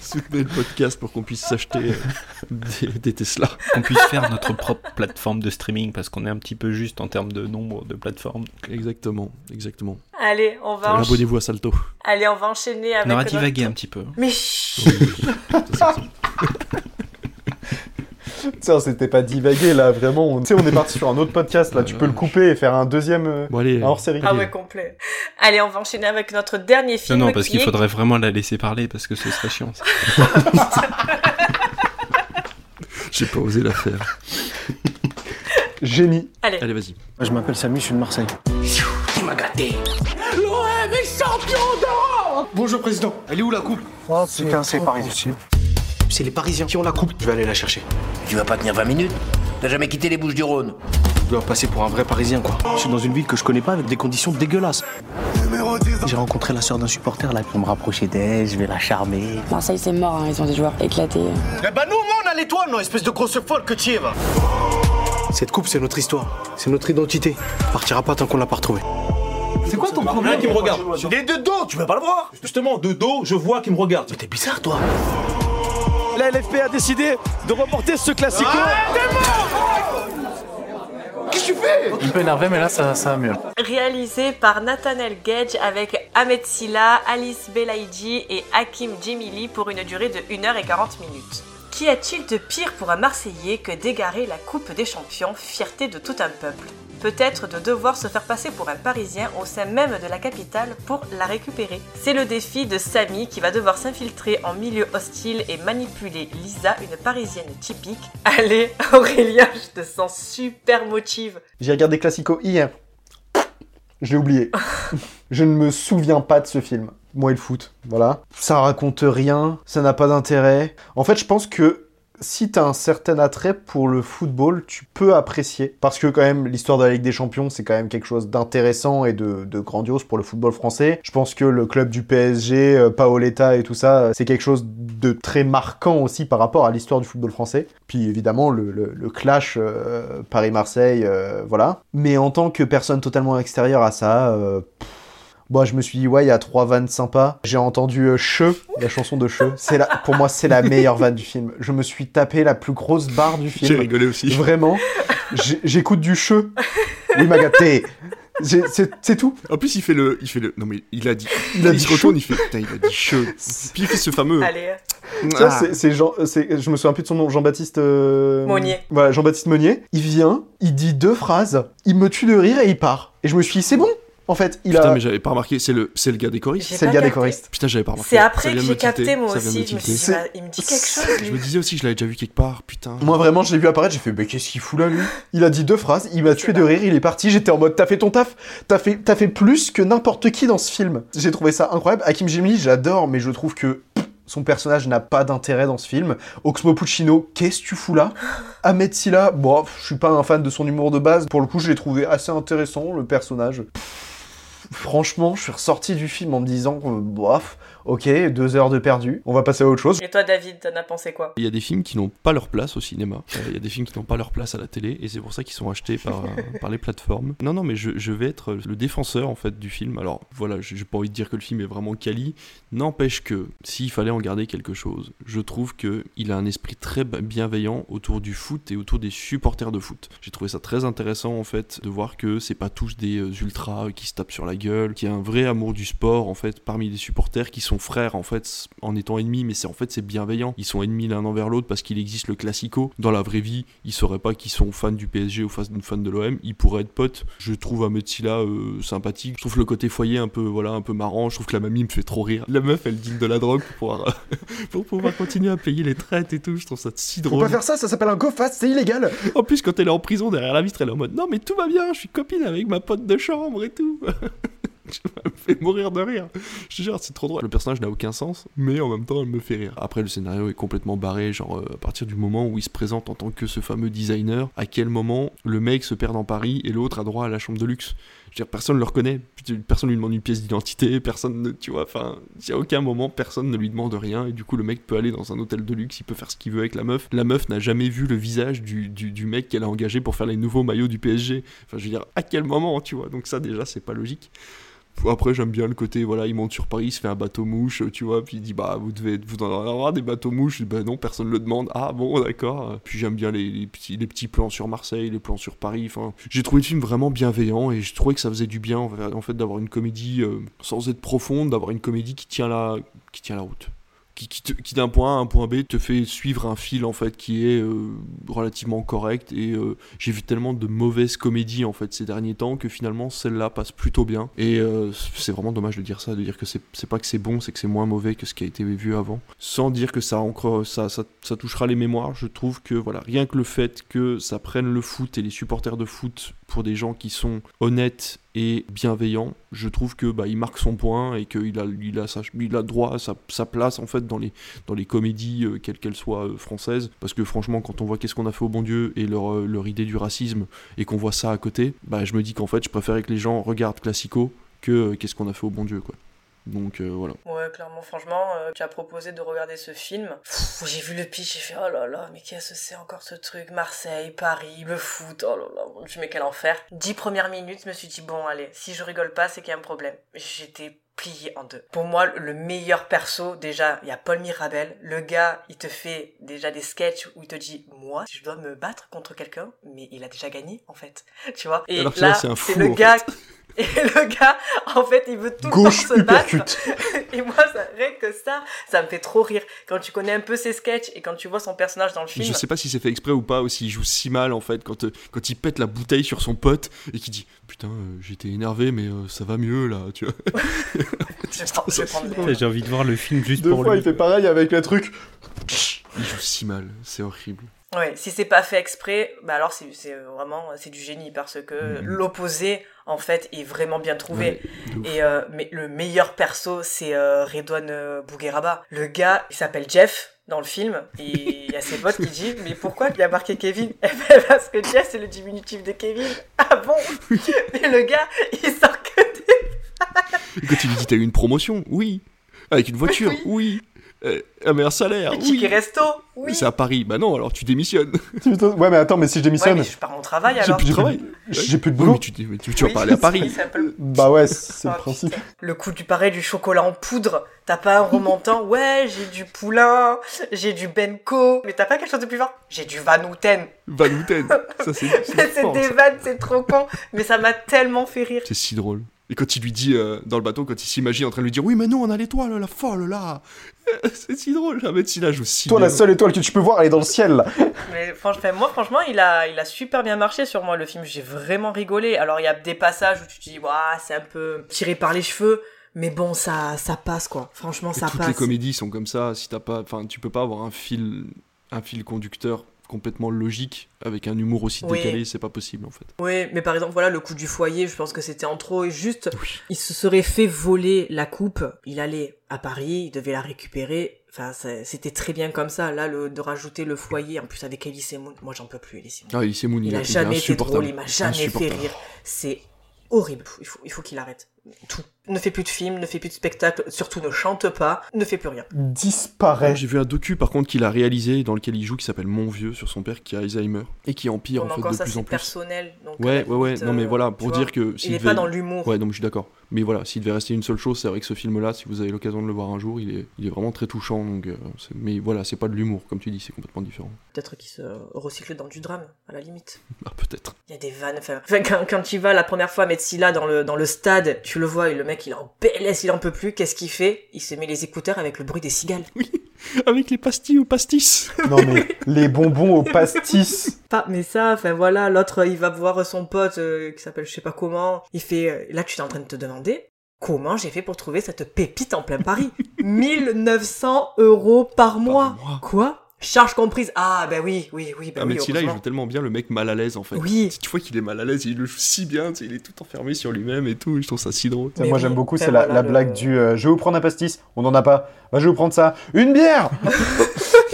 Soutenez le podcast pour qu'on puisse s'acheter euh, des, des Tesla. Qu'on puisse faire notre propre plateforme de streaming parce qu'on est un petit peu juste en termes de nombre de plateformes. Exactement, exactement. Allez, on va, encha- Abonnez-vous à Salto. Allez, on va enchaîner avec. On aura notre- divagué un petit peu. Mais [LAUGHS] Ça, c'était pas divagué là, vraiment. on- Tu sais, on est parti sur un autre podcast là. Tu peux le couper et faire un deuxième euh, Bon, allez, un hors série. Ah ouais, complet. Allez, on va enchaîner avec notre dernier Non, film. non, parce qui qu'il faudrait vraiment la laisser parler parce que ce serait chiant. [LAUGHS] J'ai pas osé la faire. Génie. Allez. Allez, vas-y. Je m'appelle Samy, je suis de Marseille. Tu m'as gâté. L'OM est champion d'Europe Bonjour président, elle est où la coupe? Putain, c'est parisien. C'est les Parisiens qui ont la coupe. Je vais aller la chercher. Tu vas pas tenir 20 minutes T'as jamais quitté les Bouches du Rhône Je dois passer pour un vrai Parisien, quoi. Je suis dans une ville que je connais pas avec des conditions dégueulasses. J'ai rencontré la sœur d'un supporter là. Je vais me rapprocher d'elle, je vais la charmer. Marseille, c'est mort, hein, ils ont des joueurs éclatés. Eh ben nous, moi, on a l'étoile, non, espèce de grosse folle que tu es, va. Cette coupe, c'est notre histoire. C'est notre identité. On partira pas tant qu'on l'a pas retrouvée. C'est quoi ton problème qui me regarde Il est de dos, tu veux pas le voir Justement, de dos, je vois qu'il me regarde. Mais t'es bizarre, toi. La LFP a décidé de reporter ce classico. Qu'est-ce que tu fais? Un peu énervé, mais là, ça, ça va mieux. Réalisé par Nathaniel Gage avec Ahmed Silla, Alice Belaïdji et Hakim Djemili pour une durée de 1h40 minutes. Qu'y a-t-il de pire pour un Marseillais que d'égarer la Coupe des Champions, fierté de tout un peuple Peut-être de devoir se faire passer pour un Parisien au sein même de la capitale pour la récupérer. C'est le défi de Samy qui va devoir s'infiltrer en milieu hostile et manipuler Lisa, une Parisienne typique. Allez, [LAUGHS] Aurélien, je te sens super motive. J'ai regardé Classico hier. Je l'ai oublié. [LAUGHS] je ne me souviens pas de ce film. Moi et le foot, voilà. Ça raconte rien, ça n'a pas d'intérêt. En fait, je pense que si t'as un certain attrait pour le football, tu peux apprécier. Parce que quand même, l'histoire de la Ligue des Champions, c'est quand même quelque chose d'intéressant et de, grandiose pour le football français. Je pense que le club du PSG, euh, Paoletta et tout ça, c'est quelque chose de très marquant aussi par rapport à l'histoire du football français. Puis évidemment, le, clash euh, Paris-Marseille, euh, voilà. Mais en tant que personne totalement extérieure à ça... Euh, Bon, je me suis dit, ouais, il y a trois vannes sympas. J'ai entendu euh, Che, la chanson de Che. C'est la, pour moi, c'est la meilleure vanne du film. Je me suis tapé la plus grosse barre du film. J'ai rigolé aussi. Vraiment. J'écoute du Che. Oui, ma gâtée. C'est tout. En plus, il fait le, il fait le. Non mais il a dit. Il, a il dit se retourne, il fait. Putain, il a dit che. Puis il fait ce fameux. Allez. Ah. c'est Jean. Je me souviens plus de son nom. Jean-Baptiste. Euh... Monnier. Voilà, Jean-Baptiste Monnier. Il vient, il dit deux phrases, il me tue de rire et il part. Et je me suis dit, c'est bon. En fait, il Putain, a. mais j'avais pas remarqué, c'est le, c'est le gars des choristes. C'est le gars des choristes. Putain, j'avais pas remarqué. C'est après que j'ai capté, moi aussi. Je me suis dit, il me dit quelque chose. Je me disais aussi que je l'avais déjà vu quelque part, putain. Moi, vraiment, je l'ai vu apparaître, j'ai fait, mais qu'est-ce qu'il fout là, lui? Il a dit deux phrases, il m'a tué de rire, il est parti. J'étais en mode, t'as fait ton taf, t'as fait, t'as fait plus que n'importe qui dans ce film. J'ai trouvé ça incroyable. Hakim Jimli, j'adore, mais je trouve que son personnage n'a pas d'intérêt dans ce film. Oxmo Puccino, qu'est-ce que tu fous là? Ahmed Silla, bon, je suis pas un fan de son humour de base. Pour le coup, je l'ai trouvé assez intéressant, le personnage franchement, je suis ressorti du film en me disant, euh, bof, ok, deux heures de perdu, on va passer à autre chose. Et toi, David, t'en as pensé quoi? Il y a des films qui n'ont pas leur place au cinéma, euh, il y a des films qui n'ont pas leur place à la télé, et c'est pour ça qu'ils sont achetés par, [LAUGHS] euh, par les plateformes. Non, non, mais je, je, vais être le défenseur en fait du film. Alors voilà, j'ai pas envie de dire que le film est vraiment quali, n'empêche que s'il fallait en garder quelque chose, je trouve que il a un esprit très bienveillant autour du foot et autour des supporters de foot. J'ai trouvé ça très intéressant en fait de voir que c'est pas tous des ultras qui se tapent sur la gueule, qu'il y a un vrai amour du sport en fait parmi les supporters qui sont frères en fait en étant ennemis, mais c'est en fait c'est bienveillant. Ils sont ennemis l'un envers l'autre parce qu'il existe le classico. Dans la vraie vie, ils sauraient pas qu'ils sont fans du PSG ou fans de l'OM. Ils pourraient être potes. Je trouve Ahmed Silla euh, sympathique. Je trouve le côté foyer un peu voilà un peu marrant. Je trouve que la mamie me fait trop rire. La meuf elle deal de la drogue pour pouvoir, [LAUGHS] pour pouvoir continuer à payer les traites et tout. Je trouve ça si drôle. Faut pas faire ça, ça s'appelle un go-fast, c'est illégal. [LAUGHS] En plus quand elle est en prison derrière la vitre, elle est en mode non mais tout va bien, je suis copine avec ma pote de chambre et tout. [LAUGHS] [LAUGHS] me fais mourir de rire. Je te jure, c'est trop drôle. Le personnage n'a aucun sens, mais en même temps, elle me fait rire. Après, le scénario est complètement barré, genre euh, à partir du moment où il se présente en tant que ce fameux designer, à quel moment le mec se perd dans Paris et l'autre a droit à la chambre de luxe? Je veux dire, personne ne le reconnaît, personne lui demande une pièce d'identité, personne ne, tu vois, enfin, à aucun moment, personne ne lui demande rien, et du coup, le mec peut aller dans un hôtel de luxe, il peut faire ce qu'il veut avec la meuf. La meuf n'a jamais vu le visage du, du mec qu'elle a engagé pour faire les nouveaux maillots du PSG. Enfin, je veux dire, à quel moment, tu vois, donc ça, déjà, c'est pas logique. Après, j'aime bien le côté, voilà, il monte sur Paris, il se fait un bateau mouche, tu vois, puis il dit, bah, vous devez vous en avoir des bateaux mouches. Bah non, personne ne le demande. Ah bon, d'accord. Puis j'aime bien les, les, petits, les petits plans sur Marseille, les plans sur Paris. Enfin, j'ai trouvé le film vraiment bienveillant et je trouvais que ça faisait du bien, en fait, d'avoir une comédie euh, sans être profonde, d'avoir une comédie qui tient la, qui tient la route qui, qui, qui d'un point A à un point B te fait suivre un fil en fait qui est euh, relativement correct. Et euh, j'ai vu tellement de mauvaises comédies en fait ces derniers temps que finalement celle-là passe plutôt bien. Et euh, c'est vraiment dommage de dire ça de dire que c'est, pas que c'est bon c'est que c'est moins mauvais que ce qui a été vu avant. Sans dire que ça encore ça, ça touchera les mémoires je trouve que voilà rien que le fait que ça prenne le foot et les supporters de foot pour des gens qui sont honnêtes et bienveillants, je trouve que bah, il marque son point et qu'il a, il a, il a droit à sa, sa, place en fait dans les, dans les comédies, euh, quelles qu'elles soient euh, françaises. Parce que franchement, quand on voit qu'est-ce qu'on a fait au bon Dieu et leur, euh, leur idée du racisme et qu'on voit ça à côté, bah, je me dis qu'en fait, je préférais que les gens regardent Classico que qu'est-ce qu'on a fait au bon Dieu. quoi. Donc euh, voilà. Ouais, clairement, franchement, euh, tu as proposé de regarder ce film. J'ai vu le pitch, j'ai fait oh là là, mais qu'est-ce que c'est encore ce truc? Marseille, Paris, le foot, oh là là, mon dieu, mais quel enfer. Dix premières minutes, je me suis dit bon, allez, si je rigole pas, c'est qu'il y a un problème. J'étais plié en deux. Pour moi, le meilleur perso, déjà, il y a Paul Mirabel. Le gars, il te fait déjà des sketchs où il te dit, moi, je dois me battre contre quelqu'un, mais il a déjà gagné, en fait. [LAUGHS] Tu vois? Et Alors là, là, c'est le gars, fait. Et le gars, en fait, il veut tout Gauche le temps se battre. [LAUGHS] et moi, ça, rien que ça, ça me fait trop rire. Quand tu connais un peu ses sketchs et quand tu vois son personnage dans le film. Je sais pas si c'est fait exprès ou pas, ou s'il joue si mal en fait, quand, euh, quand il pète la bouteille sur son pote et qu'il dit Putain, euh, j'étais énervé, mais euh, ça va mieux là, tu vois. [LAUGHS] [LAUGHS] J'ai envie de voir le film juste Deux pour fois, lui. il fait pareil avec le truc. Il joue si mal, c'est horrible. Ouais, si c'est pas fait exprès, bah alors c'est c'est vraiment c'est du génie parce que Mhm. l'opposé en fait est vraiment bien trouvé. Ouais. Et euh, mais le meilleur perso c'est euh, Redouane euh, Bougueraba. Le gars, il s'appelle Jeff dans le film et il y a ses potes qui [LAUGHS] disent mais pourquoi il a marqué Kevin? [LAUGHS] Eh ben parce que Jeff c'est le diminutif de Kevin. Ah bon? [LAUGHS] Et le gars, il sort que des quand tu lui dis t'as eu une promotion, oui. Avec une voiture, oui. Euh, un meilleur salaire, oui. tickets resto. Oui. C'est à Paris, bah non, alors tu démissionnes. Ouais, mais attends, mais si je Ouais, démissionne, mais je pars mon travail J'ai alors. plus de travail. j'ai plus de Oui, boulot. mais tu, tu, tu vas Oui, pas aller à Paris. un Bah ouais, c'est le Ah, principe. Le coup du pareil du chocolat en poudre. T'as pas un remontant Ouais, j'ai du poulain, j'ai du Benko. Mais t'as pas quelque chose de plus fort? J'ai du Van Houten. Van Houten. Ça, c'est [LAUGHS] Mais c'est des vannes, c'est trop con. Mais ça m'a tellement fait rire. C'est si drôle. Et quand il lui dit euh, dans le bateau, quand il s'imagine en train de lui dire Oui, mais non, on a l'étoile, la folle là. [LAUGHS] C'est si drôle. La médecine là joue si Toi, bien. la seule étoile que tu peux voir, elle est dans le ciel. là. Mais franchement, moi, franchement, il a, il a super bien marché sur moi le film. J'ai vraiment rigolé. Alors, il y a des passages où tu te dis, Ouah, c'est un peu tiré par les cheveux. Mais bon, ça, ça passe quoi. Franchement, Et ça toutes passe. les comédies sont comme ça. Si t'as pas, enfin, tu peux pas avoir un fil, un fil conducteur complètement logique avec un humour aussi Oui. décalé, c'est pas possible en fait. Oui, mais par exemple, voilà, le coup du foyer, je pense que c'était en trop. Et juste, il se serait fait voler la coupe. Il allait à Paris, il devait la récupérer. Enfin, c'était très bien comme ça. Là, le, de rajouter le foyer, en plus avec Elise Moon. Moi, j'en peux plus, Elise Moon. Ah, Elise Moon, il, il a a jamais été drôle, il m'a jamais fait rire. C'est horrible. Il faut, il faut qu'il arrête. Tout. Ne fait plus de films, ne fait plus de spectacles, surtout ne chante pas, ne fait plus rien. Disparaît. J'ai vu un docu par contre qu'il a réalisé dans lequel il joue qui s'appelle Mon vieux sur son père qui a Alzheimer et qui empire en fait de ça, plus c'est en plus. personnel. Donc à Ouais, la ouais, ouais. Non, mais euh, voilà, pour vois, dire que. Il s'il est devait- pas dans l'humour. Ouais, non, mais je suis d'accord. Mais voilà, s'il devait rester une seule chose, c'est vrai que ce film-là, si vous avez l'occasion de le voir un jour, il est, il est vraiment très touchant. Donc, euh, mais voilà, c'est pas de l'humour, comme tu dis, c'est complètement différent. Peut-être qu'il se recycle dans du drame, à la limite. [LAUGHS] Ah, peut-être. Il y a des vannes. Enfin, quand, quand tu vas la première fois mettre Scylla dans le, dans le stade, tu le vois et le mec il est en PLS, il en peut plus. Qu'est-ce qu'il fait? Il se met les écouteurs avec le bruit des cigales. Avec les pastilles au pastis. Non, mais les bonbons au pastis. Pas, mais ça, enfin voilà, l'autre il va voir son pote euh, qui s'appelle je sais pas comment. Il fait. euh, là, tu es en train de te demander comment j'ai fait pour trouver cette pépite en plein Paris? [LAUGHS] 1900 euros par mois. Quoi? Charge comprise. Ah, ben oui, oui, oui, ben ah, oui. mais celui-là, il heureusement. joue tellement bien le mec mal à l'aise en fait. Oui. Tu vois qu'il est mal à l'aise, il le joue si bien, il est tout enfermé sur lui-même et tout. Je trouve ça si drôle. Moi j'aime beaucoup, c'est la, la blague du euh, je vais vous prendre un pastis, on n'en a pas, bah je vais vous prendre ça, une bière [LAUGHS]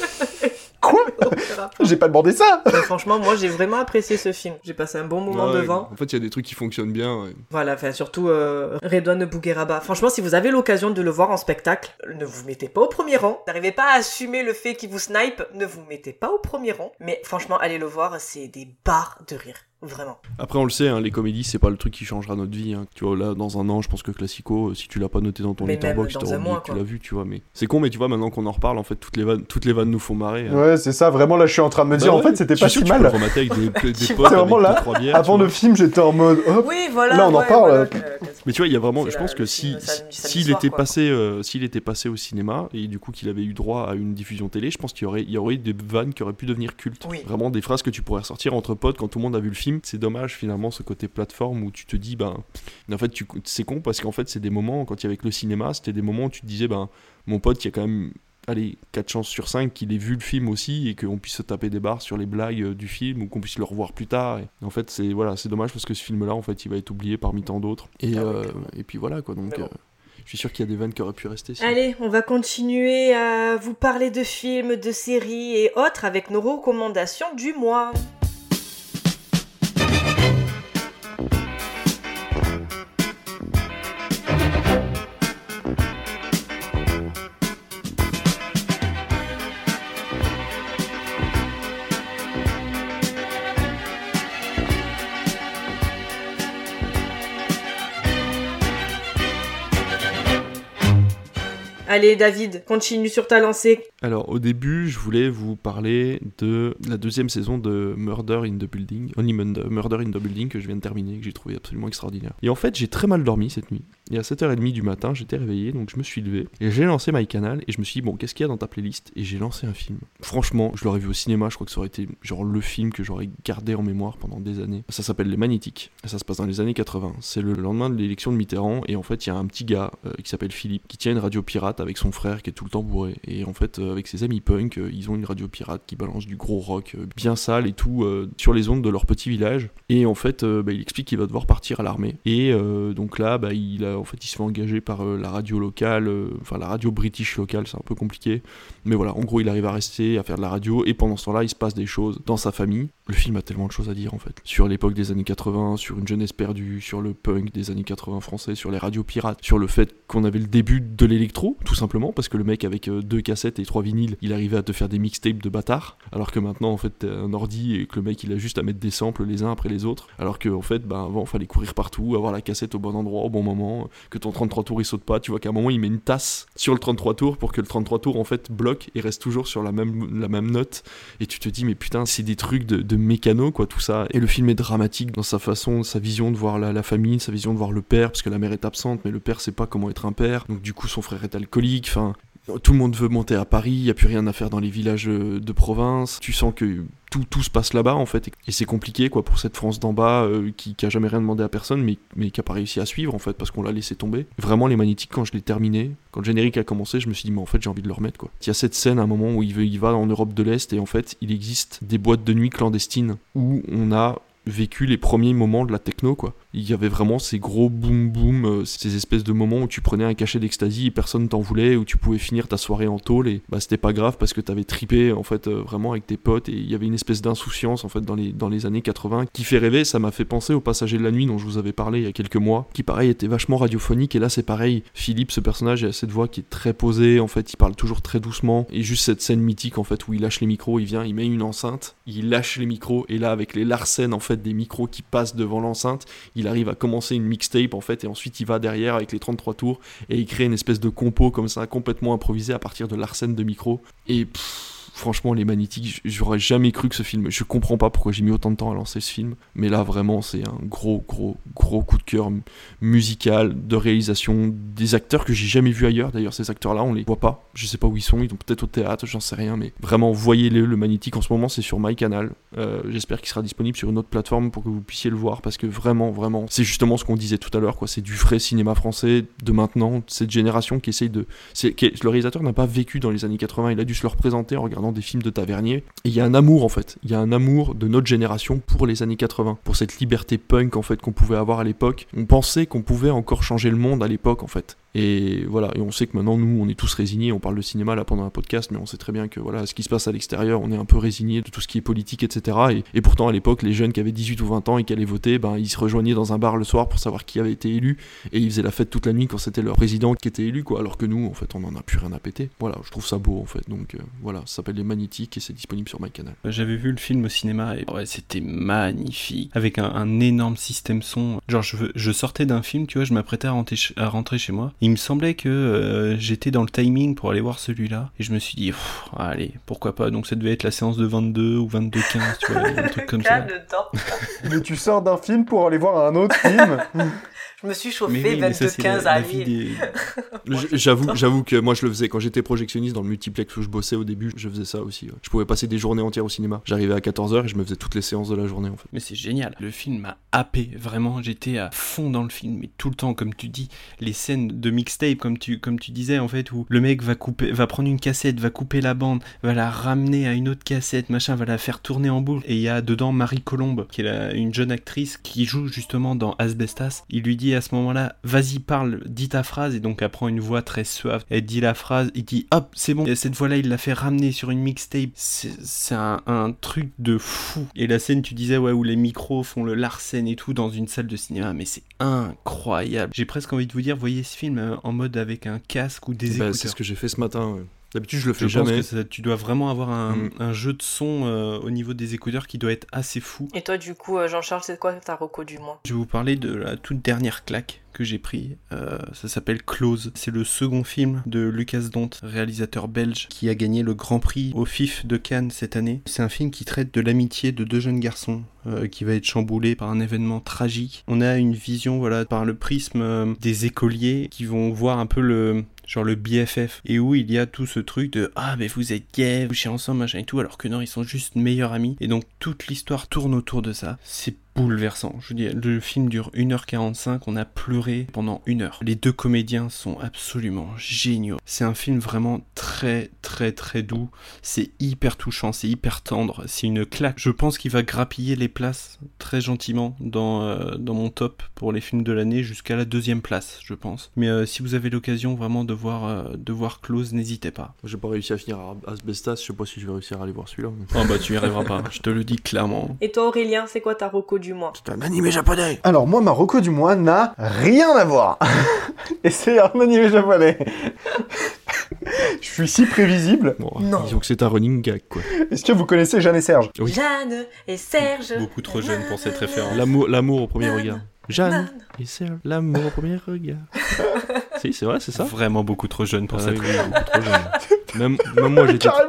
J'ai pas demandé ça [LAUGHS] Mais franchement, moi j'ai vraiment apprécié ce film. J'ai passé un bon moment Ouais, devant. En fait, il y a des trucs qui fonctionnent bien. ouais. Voilà, enfin surtout euh, Redouane Bougueraba. Franchement, si vous avez l'occasion de le voir en spectacle, ne vous mettez pas au premier rang. N'arrivez pas à assumer le fait qu'il vous snipe, ne vous mettez pas au premier rang. Mais franchement, allez le voir, c'est des barres de rire. Vraiment. Après, on le sait, hein, les comédies, c'est pas le truc qui changera notre vie. hein. Tu vois, là, dans un an, je pense que Classico, euh, si tu l'as pas noté dans ton letterbox, tu l'as vu, tu vois. Mais c'est con, mais tu vois, maintenant qu'on en reparle, en fait, toutes les vannes, toutes les vannes nous font marrer. hein. Ouais, c'est ça, vraiment là je suis en train de me Bah dire, en ouais, fait c'était pas si tu mal. remater avec des- des [LAUGHS] C'est potes, vraiment avec là, deux, trois bières, avant tu le film j'étais en mode, hop, Oui, voilà. là on en ouais, parle. voilà, que- que- Mais tu vois, il y a vraiment, je pense que si s'il était passé, euh, s'il était passé au cinéma et du coup qu'il avait eu droit à une diffusion télé, je pense qu'il y aurait, il y aurait eu des vannes qui auraient pu devenir cultes. Vraiment des phrases que tu pourrais ressortir entre potes quand tout le monde a vu le film. C'est dommage finalement ce côté plateforme où tu te dis, ben, en fait, c'est con parce qu'en fait c'est des moments quand il y avait avec le cinéma, c'était des moments où tu te disais, ben, mon pote, il y a quand même allez, 4 chances sur 5 qu'il ait vu le film aussi et qu'on puisse se taper des barres sur les blagues euh, du film ou qu'on puisse le revoir plus tard. Et en fait, c'est voilà, c'est dommage parce que ce film-là, en fait, il va être oublié parmi tant d'autres. Et, Ah euh, et puis voilà, quoi. Donc, bon. euh, je suis sûr qu'il y a des vannes qui auraient pu rester. Allez, on va continuer à vous parler de films, de séries et autres avec nos recommandations du mois. Allez, David, continue sur ta lancée. Alors, au début, je voulais vous parler de la deuxième saison de Murder in the Building, Only Murder, Murder in the Building, que je viens de terminer, que j'ai trouvé absolument extraordinaire. Et en fait, j'ai très mal dormi cette nuit. Et à 7h30 du matin, j'étais réveillé, donc je me suis levé. Et j'ai lancé MyCanal et je me suis dit, bon, qu'est-ce qu'il y a dans ta playlist? Et j'ai lancé un film. Franchement, je l'aurais vu au cinéma, je crois que ça aurait été genre le film que j'aurais gardé en mémoire pendant des années. Ça s'appelle Les Magnétiques. Ça se passe dans les années 80. C'est le lendemain de l'élection de Mitterrand. Et en fait, il y a un petit gars euh, qui s'appelle Philippe qui tient une radio pirate avec son frère qui est tout le temps bourré. Et en fait, euh, avec ses amis punk, euh, ils ont une radio pirate qui balance du gros rock bien sale et tout sur les ondes de leur petit village. Et en fait, bah, il explique qu'il va devoir partir à l'armée. Et donc là, bah, il, a, en fait, il se fait engager par euh, la radio locale, euh, enfin la radio british locale, c'est un peu compliqué. Mais voilà, en gros, il arrive à rester, à faire de la radio. Et pendant ce temps-là, il se passe des choses dans sa famille. Le film a tellement de choses à dire en fait. Sur l'époque des années 80, sur une jeunesse perdue, sur le punk des années 80 français, sur les radios pirates, sur le fait qu'on avait le début de l'électro, tout simplement, parce que le mec avec euh, deux cassettes et trois vinyles, il arrivait à te faire des mixtapes de bâtard, alors que maintenant en fait t'as un ordi et que le mec il a juste à mettre des samples les uns après les autres, alors que en fait bah avant fallait courir partout, avoir la cassette au bon endroit au bon moment, que ton 33 tours il saute pas, tu vois qu'à un moment il met une tasse sur le 33 tours pour que le 33 tours en fait bloque et reste toujours sur la même, la même note, et tu te dis mais putain c'est des trucs de, mécano quoi tout ça, et le film est dramatique dans sa façon, sa vision de voir la, la famille, sa vision de voir le père, parce que la mère est absente, mais le père sait pas comment être un père, donc du coup son frère est alcoolique, enfin tout le monde veut monter à Paris, il n'y a plus rien à faire dans les villages euh, de province. Tu sens que tout, tout se passe là-bas en fait. Et c'est compliqué quoi pour cette France d'en bas euh, qui, qui a jamais rien demandé à personne mais, mais qui a pas réussi à suivre en fait parce qu'on l'a laissé tomber. Vraiment les magnétiques quand je l'ai terminé, quand le générique a commencé, je me suis dit mais en fait j'ai envie de le remettre quoi. Il y a cette scène à un moment où il, veut, il va en Europe de l'Est et en fait il existe des boîtes de nuit clandestines où on a vécu les premiers moments de la techno quoi. Il y avait vraiment ces gros boom boom, euh, ces espèces de moments où tu prenais un cachet d'ecstasy et personne t'en voulait, où tu pouvais finir ta soirée en tôle et bah c'était pas grave parce que t'avais tripé en fait euh, vraiment avec tes potes et il y avait une espèce d'insouciance en fait dans les, dans les années 80 qui fait rêver, ça m'a fait penser au passager de la nuit dont je vous avais parlé il y a quelques mois, qui pareil était vachement radiophonique et là c'est pareil, Philippe ce personnage il a cette voix qui est très posée, en fait il parle toujours très doucement et juste cette scène mythique en fait où il lâche les micros, il vient, il met une enceinte, il lâche les micros et là avec les larcènes en fait des micros qui passent devant l'enceinte, il arrive à commencer une mixtape en fait et ensuite il va derrière avec les 33 tours et il crée une espèce de compo comme ça complètement improvisé à partir de l'arsène de micro. Et pff, franchement les magnétiques j'aurais jamais cru que ce film je comprends pas pourquoi j'ai mis autant de temps à lancer ce film mais là vraiment c'est un gros gros gros coup de cœur musical de réalisation des acteurs que j'ai jamais vu ailleurs. D'ailleurs ces acteurs là on les voit pas. Je sais pas où ils sont. Ils sont peut-être au théâtre j'en sais rien mais vraiment voyez-les le magnétique. En ce moment c'est sur MyCanal. Euh, j'espère qu'il sera disponible sur une autre plateforme pour que vous puissiez le voir parce que vraiment vraiment c'est justement ce qu'on disait tout à l'heure quoi. C'est du vrai cinéma français de maintenant cette génération qui essaye de le réalisateur n'a pas vécu dans les années 80 il a dû se le représenter en regardant des films de Tavernier et il y a un amour en fait. Il y a un amour de notre génération pour les années 80 pour cette liberté punk en fait qu'on pouvait avoir à l'époque. On pensait qu'on pouvait encore changer le monde à l'époque en fait et voilà, et on sait que maintenant nous on est tous résignés, on parle de cinéma là pendant un podcast, mais on sait très bien que voilà, ce qui se passe à l'extérieur, on est un peu résigné de tout ce qui est politique, etc. Et, et pourtant à l'époque, les jeunes qui avaient 18 ou 20 ans et qui allaient voter, ben ils se rejoignaient dans un bar le soir pour savoir qui avait été élu, et ils faisaient la fête toute la nuit quand c'était leur président qui était élu, quoi. Alors que nous, en fait, on en a plus rien à péter. Voilà, je trouve ça beau en fait. Donc euh, voilà, ça s'appelle Les Magnétiques et c'est disponible sur MyCanal. J'avais vu le film au cinéma et ouais, c'était magnifique. Avec un, énorme système son. Genre, je, je sortais d'un film, tu vois, je m'apprêtais à à rentrer chez moi. Il me semblait que euh, j'étais dans le timing pour aller voir celui-là. Et je me suis dit, Pff, allez, pourquoi pas? Donc ça devait être la séance de 22 ou 22-15, tu vois, un truc [LAUGHS] comme ça. Mais tu sors d'un film pour aller voir un autre film? [LAUGHS] Je me suis chauffé oui, mais ça, c'est 22-15 la- la à. [LAUGHS] J- J'avoue, j'avoue que moi je le faisais quand j'étais projectionniste dans le multiplex où je bossais au début, je faisais ça aussi. ouais. Je pouvais passer des journées entières au cinéma. J'arrivais à 14h et je me faisais toutes les séances de la journée en fait. Mais c'est génial. Le film m'a happé. Vraiment, j'étais à fond dans le film. Mais tout le temps, comme tu dis, les scènes de mixtape, comme tu, comme tu disais, en fait, où le mec va couper, va prendre une cassette, va couper la bande, va la ramener à une autre cassette, machin, va la faire tourner en boucle. Et il y a dedans Marie Colombe, qui est la- une jeune actrice qui joue justement dans Asbestas. Il lui dit à ce moment-là, vas-y, parle, dis ta phrase. Et donc, elle prend une voix très suave. Elle dit la phrase, il dit, hop, c'est bon. Et cette voix-là, il l'a fait ramener sur une mixtape. C'est un, un truc de fou. Et la scène, tu disais, ouais, où les micros font le Larsen et tout dans une salle de cinéma, mais c'est incroyable. J'ai presque envie de vous dire, voyez ce film euh, en mode avec un casque ou des Bah, écouteurs. c'est ce que j'ai fait ce matin. ouais. D'habitude, je le Je fais pense jamais. que ça- tu dois vraiment avoir un, Mm. un jeu de son euh, au niveau des écouteurs qui doit être assez fou. Et toi, du coup, euh, Jean-Charles, c'est quoi ta reco du mois Je vais vous parler de la toute dernière claque que j'ai pris. Euh, ça s'appelle Close. C'est le second film de Lucas Dont, réalisateur belge, qui a gagné le Grand Prix au FIF de Cannes cette année. C'est un film qui traite de l'amitié de deux jeunes garçons euh, qui va être chamboulé par un événement tragique. On a une vision, voilà, par le prisme euh, des écoliers qui vont voir un peu le genre le BFF et où il y a tout ce truc de ah mais vous êtes gay, vous chiez ensemble machin et tout alors que non ils sont juste meilleurs amis et donc toute l'histoire tourne autour de ça. C'est bouleversant. Je veux dire, le film dure 1h45, on a pleuré pendant une heure. Les deux comédiens sont absolument géniaux. C'est un film vraiment très très très doux. C'est hyper touchant, c'est hyper tendre, c'est une claque. Je pense qu'il va grappiller les places très gentiment dans, euh, dans mon top pour les films de l'année jusqu'à la deuxième place, je pense. Mais euh, si vous avez l'occasion vraiment de voir, euh, de voir Close, n'hésitez pas. J'ai pas réussi à finir à Asbestas, je sais pas si je vais réussir à aller voir celui-là. Oh bah tu y arriveras pas, je te le dis clairement. Et toi, Aurélien, c'est quoi ta reco du mois C'est un animé japonais Alors moi, ma reco du mois n'a rien à voir. [LAUGHS] Et c'est un animé japonais. [LAUGHS] Je suis si prévisible. Bon, Non. disons que c'est un running gag, quoi. Est-ce que vous connaissez Jeanne et Serge? Oui. Jeanne et Serge. Beaucoup trop jeune pour cette référence. L'amour, l'amour au premier regard. Jeanne et Serge, l'amour au premier regard. [LAUGHS] si, c'est vrai, c'est ça Vraiment beaucoup trop jeune pour Ah cette oui, oui, beaucoup trop jeune. [LAUGHS] Même, même moi, j'étais. Carrément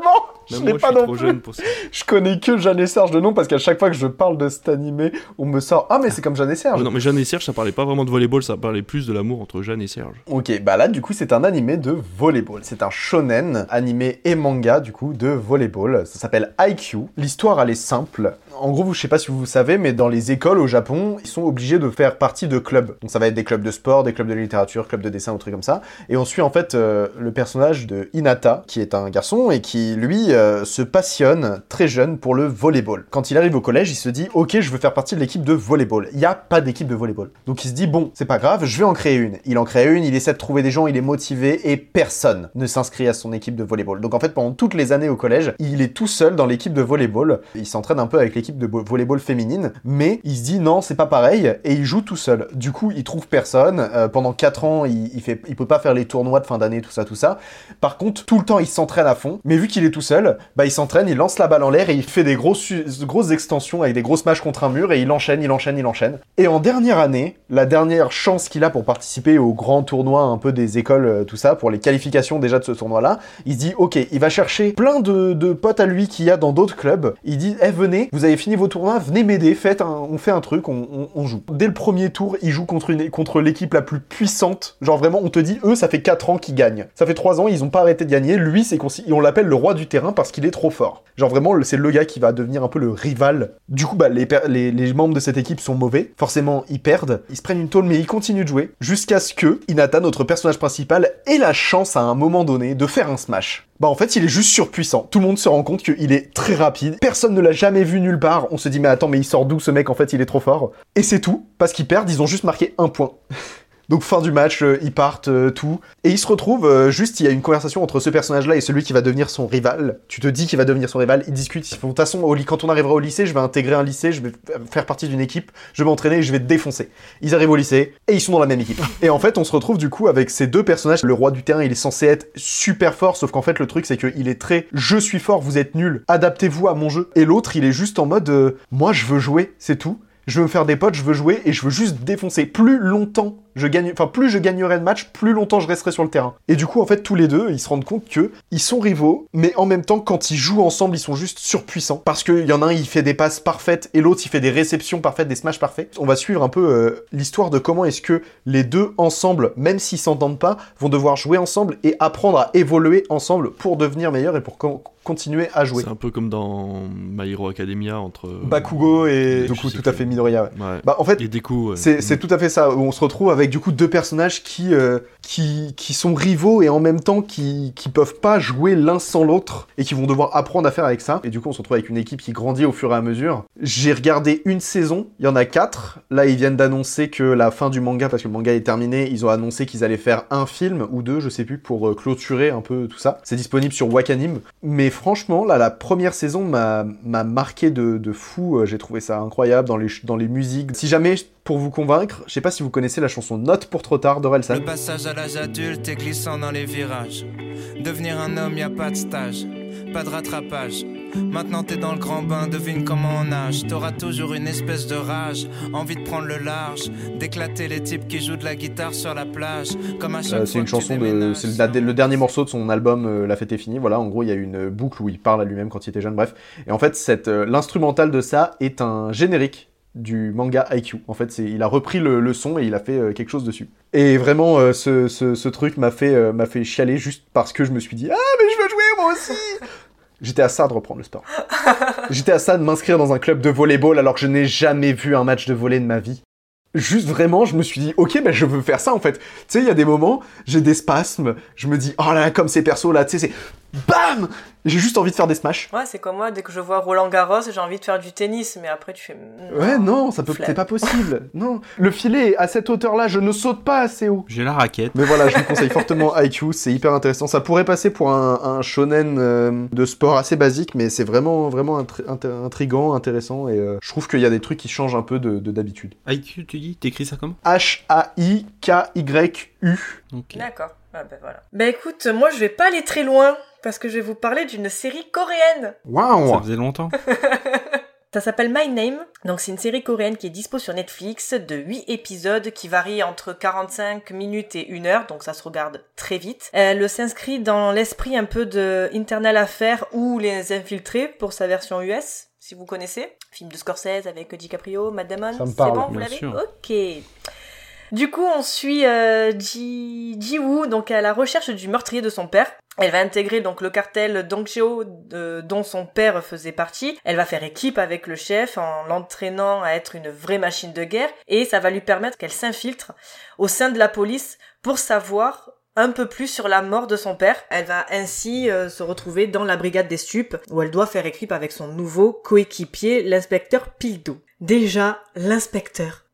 Je Même moi, je pas suis non trop jeune pour ça. Je connais que Jeanne et Serge de nom parce qu'à chaque fois que je parle de cet animé, on me sort Ah mais c'est comme Jeanne et Serge. Ah non, mais Jeanne et Serge, ça parlait pas vraiment de volleyball, ça parlait plus de l'amour entre Jeanne et Serge. Ok, bah là du coup c'est un animé de volleyball. C'est un shonen, animé et manga du coup de volleyball. Ça s'appelle IQ. L'histoire elle est simple. En gros, je sais pas si vous savez, mais dans les écoles au Japon, ils sont obligés de faire partie de clubs. Donc ça va être des clubs de sport, des clubs de littérature, clubs de dessin ou trucs comme ça. Et on suit en fait euh, le personnage de Hinata, qui est un garçon et qui lui euh, se passionne très jeune pour le volleyball. Quand il arrive au collège, il se dit ok, je veux faire partie de l'équipe de volleyball. Il n'y a pas d'équipe de volleyball. Donc il se dit bon, c'est pas grave, je vais en créer une. Il en crée une, il essaie de trouver des gens, il est motivé et personne ne s'inscrit à son équipe de volleyball. Donc en fait, pendant toutes les années au collège, il est tout seul dans l'équipe de volleyball. Il s'entraîne un peu avec l'équipe de vo- volleyball féminine, mais il se dit non, c'est pas pareil et il joue tout seul. Du coup, il trouve personne. Euh, pendant 4 ans, il fait, il peut pas faire les tournois de fin d'année, tout ça, tout ça. Par contre, tout le temps, il s'entraîne à fond. Mais vu qu'il est tout seul, bah il s'entraîne, il lance la balle en l'air et il fait des grosses, grosses extensions avec des grosses matchs contre un mur et il enchaîne, il enchaîne, il enchaîne. Et en dernière année, la dernière chance qu'il a pour participer au grand tournoi un peu des écoles, euh, tout ça, pour les qualifications déjà de ce tournoi-là, il se dit ok, il va chercher plein de, de potes à lui qu'il y a dans d'autres clubs. Il dit eh venez, vous avez fini vos tournois, venez m'aider, faites on fait un truc, on, joue. Dès le premier tour, il joue contre contre l'équipe la plus puissante. Genre vraiment, on te dit eux, ça fait 4 ans qu'ils gagnent. Ça fait 3 ans, ils ont pas arrêté de gagner. Lui, c'est on l'appelle le roi du terrain parce qu'il est trop fort. Genre vraiment, c'est le gars qui va devenir un peu le rival. Du coup, bah les, membres de cette équipe sont mauvais. Forcément, ils perdent. Ils se prennent une tôle, mais ils continuent de jouer jusqu'à ce que Hinata, notre personnage principal, ait la chance à un moment donné de faire un smash. Bah en fait, il est juste surpuissant. Tout le monde se rend compte qu'il est très rapide. Personne ne l'a jamais vu nulle part. On se dit mais attends, mais il sort d'où ce mec? En fait, il est trop fort. Et c'est tout, parce qu'ils perdent, ils ont juste marqué un point. [LAUGHS] Donc fin du match, euh, ils partent, euh, tout. Et ils se retrouvent, euh, juste, il y a une conversation entre ce personnage-là et celui qui va devenir son rival. Tu te dis qu'il va devenir son rival, ils discutent, ils font, de toute façon, au quand on arrivera au lycée, je vais intégrer un lycée, je vais f- faire partie d'une équipe, je vais m'entraîner et je vais défoncer. Ils arrivent au lycée, et ils sont dans la même équipe. Et en fait, on se retrouve du coup avec ces deux personnages. Le roi du terrain, il est censé être super fort, sauf qu'en fait, le truc, c'est qu'il est très, je suis fort, vous êtes nuls, adaptez-vous à mon jeu. Et l'autre, il est juste en mode, euh, moi, je veux jouer, c'est tout. Je veux me faire des potes, je veux jouer et je veux juste défoncer. Plus longtemps je gagne, enfin plus je gagnerai de match, plus longtemps je resterai sur le terrain. Et du coup, en fait, tous les deux, ils se rendent compte que ils sont rivaux, mais en même temps, quand ils jouent ensemble, ils sont juste surpuissants. Parce qu'il y en a un, il fait des passes parfaites et l'autre, il fait des réceptions parfaites, des smash parfaits. On va suivre un peu euh, l'histoire de comment est-ce que les deux ensemble, même s'ils s'entendent pas, vont devoir jouer ensemble et apprendre à évoluer ensemble pour devenir meilleurs et pour con- continuer à jouer. C'est un peu comme dans My Hero Academia entre. Bakugo et je du coup sais tout à fait Midoriya. ouais. Ouais. Bah en fait, ouais. c'est Mm. tout à fait ça. où On se retrouve avec du coup deux personnages qui euh, qui qui sont rivaux et en même temps qui qui peuvent pas jouer l'un sans l'autre et qui vont devoir apprendre à faire avec ça. Et du coup, on se retrouve avec une équipe qui grandit au fur et à mesure. J'ai regardé une saison, il y en a quatre. Là, ils viennent d'annoncer que la fin du manga, parce que le manga est terminé, ils ont annoncé qu'ils allaient faire un film ou deux, je sais plus, pour euh, clôturer un peu tout ça. C'est disponible sur Wakanim. Mais franchement, là, la première saison m'a m'a marqué de, de fou. J'ai trouvé ça incroyable dans les, dans les musiques. Si jamais, pour vous convaincre, je sais pas si vous connaissez la chanson Note pour trop tard d'Orelsan. Le passage à l'âge adulte est glissant dans les virages. Devenir un homme, y a pas de stage, pas de rattrapage. Maintenant t'es dans le grand bain, devine comment on nage. T'auras toujours une espèce de rage, envie de prendre le large, d'éclater les types qui jouent de la guitare sur la plage. Comme à chaque Euh, fois c'est une chanson de. C'est la- le dernier morceau de son album euh, La fête est finie. Voilà, en gros, il y a une boucle où il parle à lui-même quand il était jeune, bref. Et en fait, cette, euh, l'instrumental de ça est un générique du manga IQ. En fait, c'est, il a repris le, le son et il a fait euh, quelque chose dessus. Et vraiment, euh, ce, ce- ce truc m'a fait, euh, m'a fait chialer juste parce que je me suis dit Ah, mais je veux jouer moi aussi [LAUGHS] J'étais à ça de reprendre le sport. J'étais à ça de m'inscrire dans un club de volleyball alors que je n'ai jamais vu un match de volley de ma vie. Juste vraiment, je me suis dit, ok, ben je veux faire ça en fait. Tu sais, il y a des moments, j'ai des spasmes, je me dis, oh là là, comme ces persos là, tu sais, c'est BAM J'ai juste envie de faire des smash. Ouais, c'est comme moi, dès que je vois Roland Garros, j'ai envie de faire du tennis, mais après tu fais. mm, Ouais, non, ça peut, c'est pas possible. [LAUGHS] Non, le filet à cette hauteur-là, je ne saute pas assez haut. J'ai la raquette. Mais voilà, je vous conseille fortement IQ, c'est hyper intéressant. Ça pourrait passer pour un, un shonen euh, de sport assez basique, mais c'est vraiment, vraiment intri- inté- intriguant, intéressant, et euh, je trouve qu'il y a des trucs qui changent un peu de de d'habitude. IQ, tu dis T'écris ça comment? H-A-I-K-Y-U. D'accord. Ah ben voilà. Bah écoute, moi je vais pas aller très loin parce que je vais vous parler d'une série coréenne. Waouh Ça faisait longtemps. [LAUGHS] Ça s'appelle My Name. Donc c'est une série coréenne qui est dispo sur Netflix de 8 épisodes qui varient entre 45 minutes et 1 heure, donc ça se regarde très vite. Elle s'inscrit dans l'esprit un peu de Internal Affair ou Les Infiltrés pour sa version US, si vous connaissez. Film de Scorsese avec DiCaprio, Matt Damon. Ça me C'est parle, bon, vous bien l'avez sûr. Ok. Du coup, on suit euh, Ji Ji-woo, donc à la recherche du meurtrier de son père. Elle va intégrer donc le cartel Dongcheo de- dont son père faisait partie. Elle va faire équipe avec le chef en l'entraînant à être une vraie machine de guerre et ça va lui permettre qu'elle s'infiltre au sein de la police pour savoir un peu plus sur la mort de son père. Elle va ainsi euh, se retrouver dans la brigade des stupes où elle doit faire équipe avec son nouveau coéquipier, l'inspecteur Pildo. Déjà, l'inspecteur.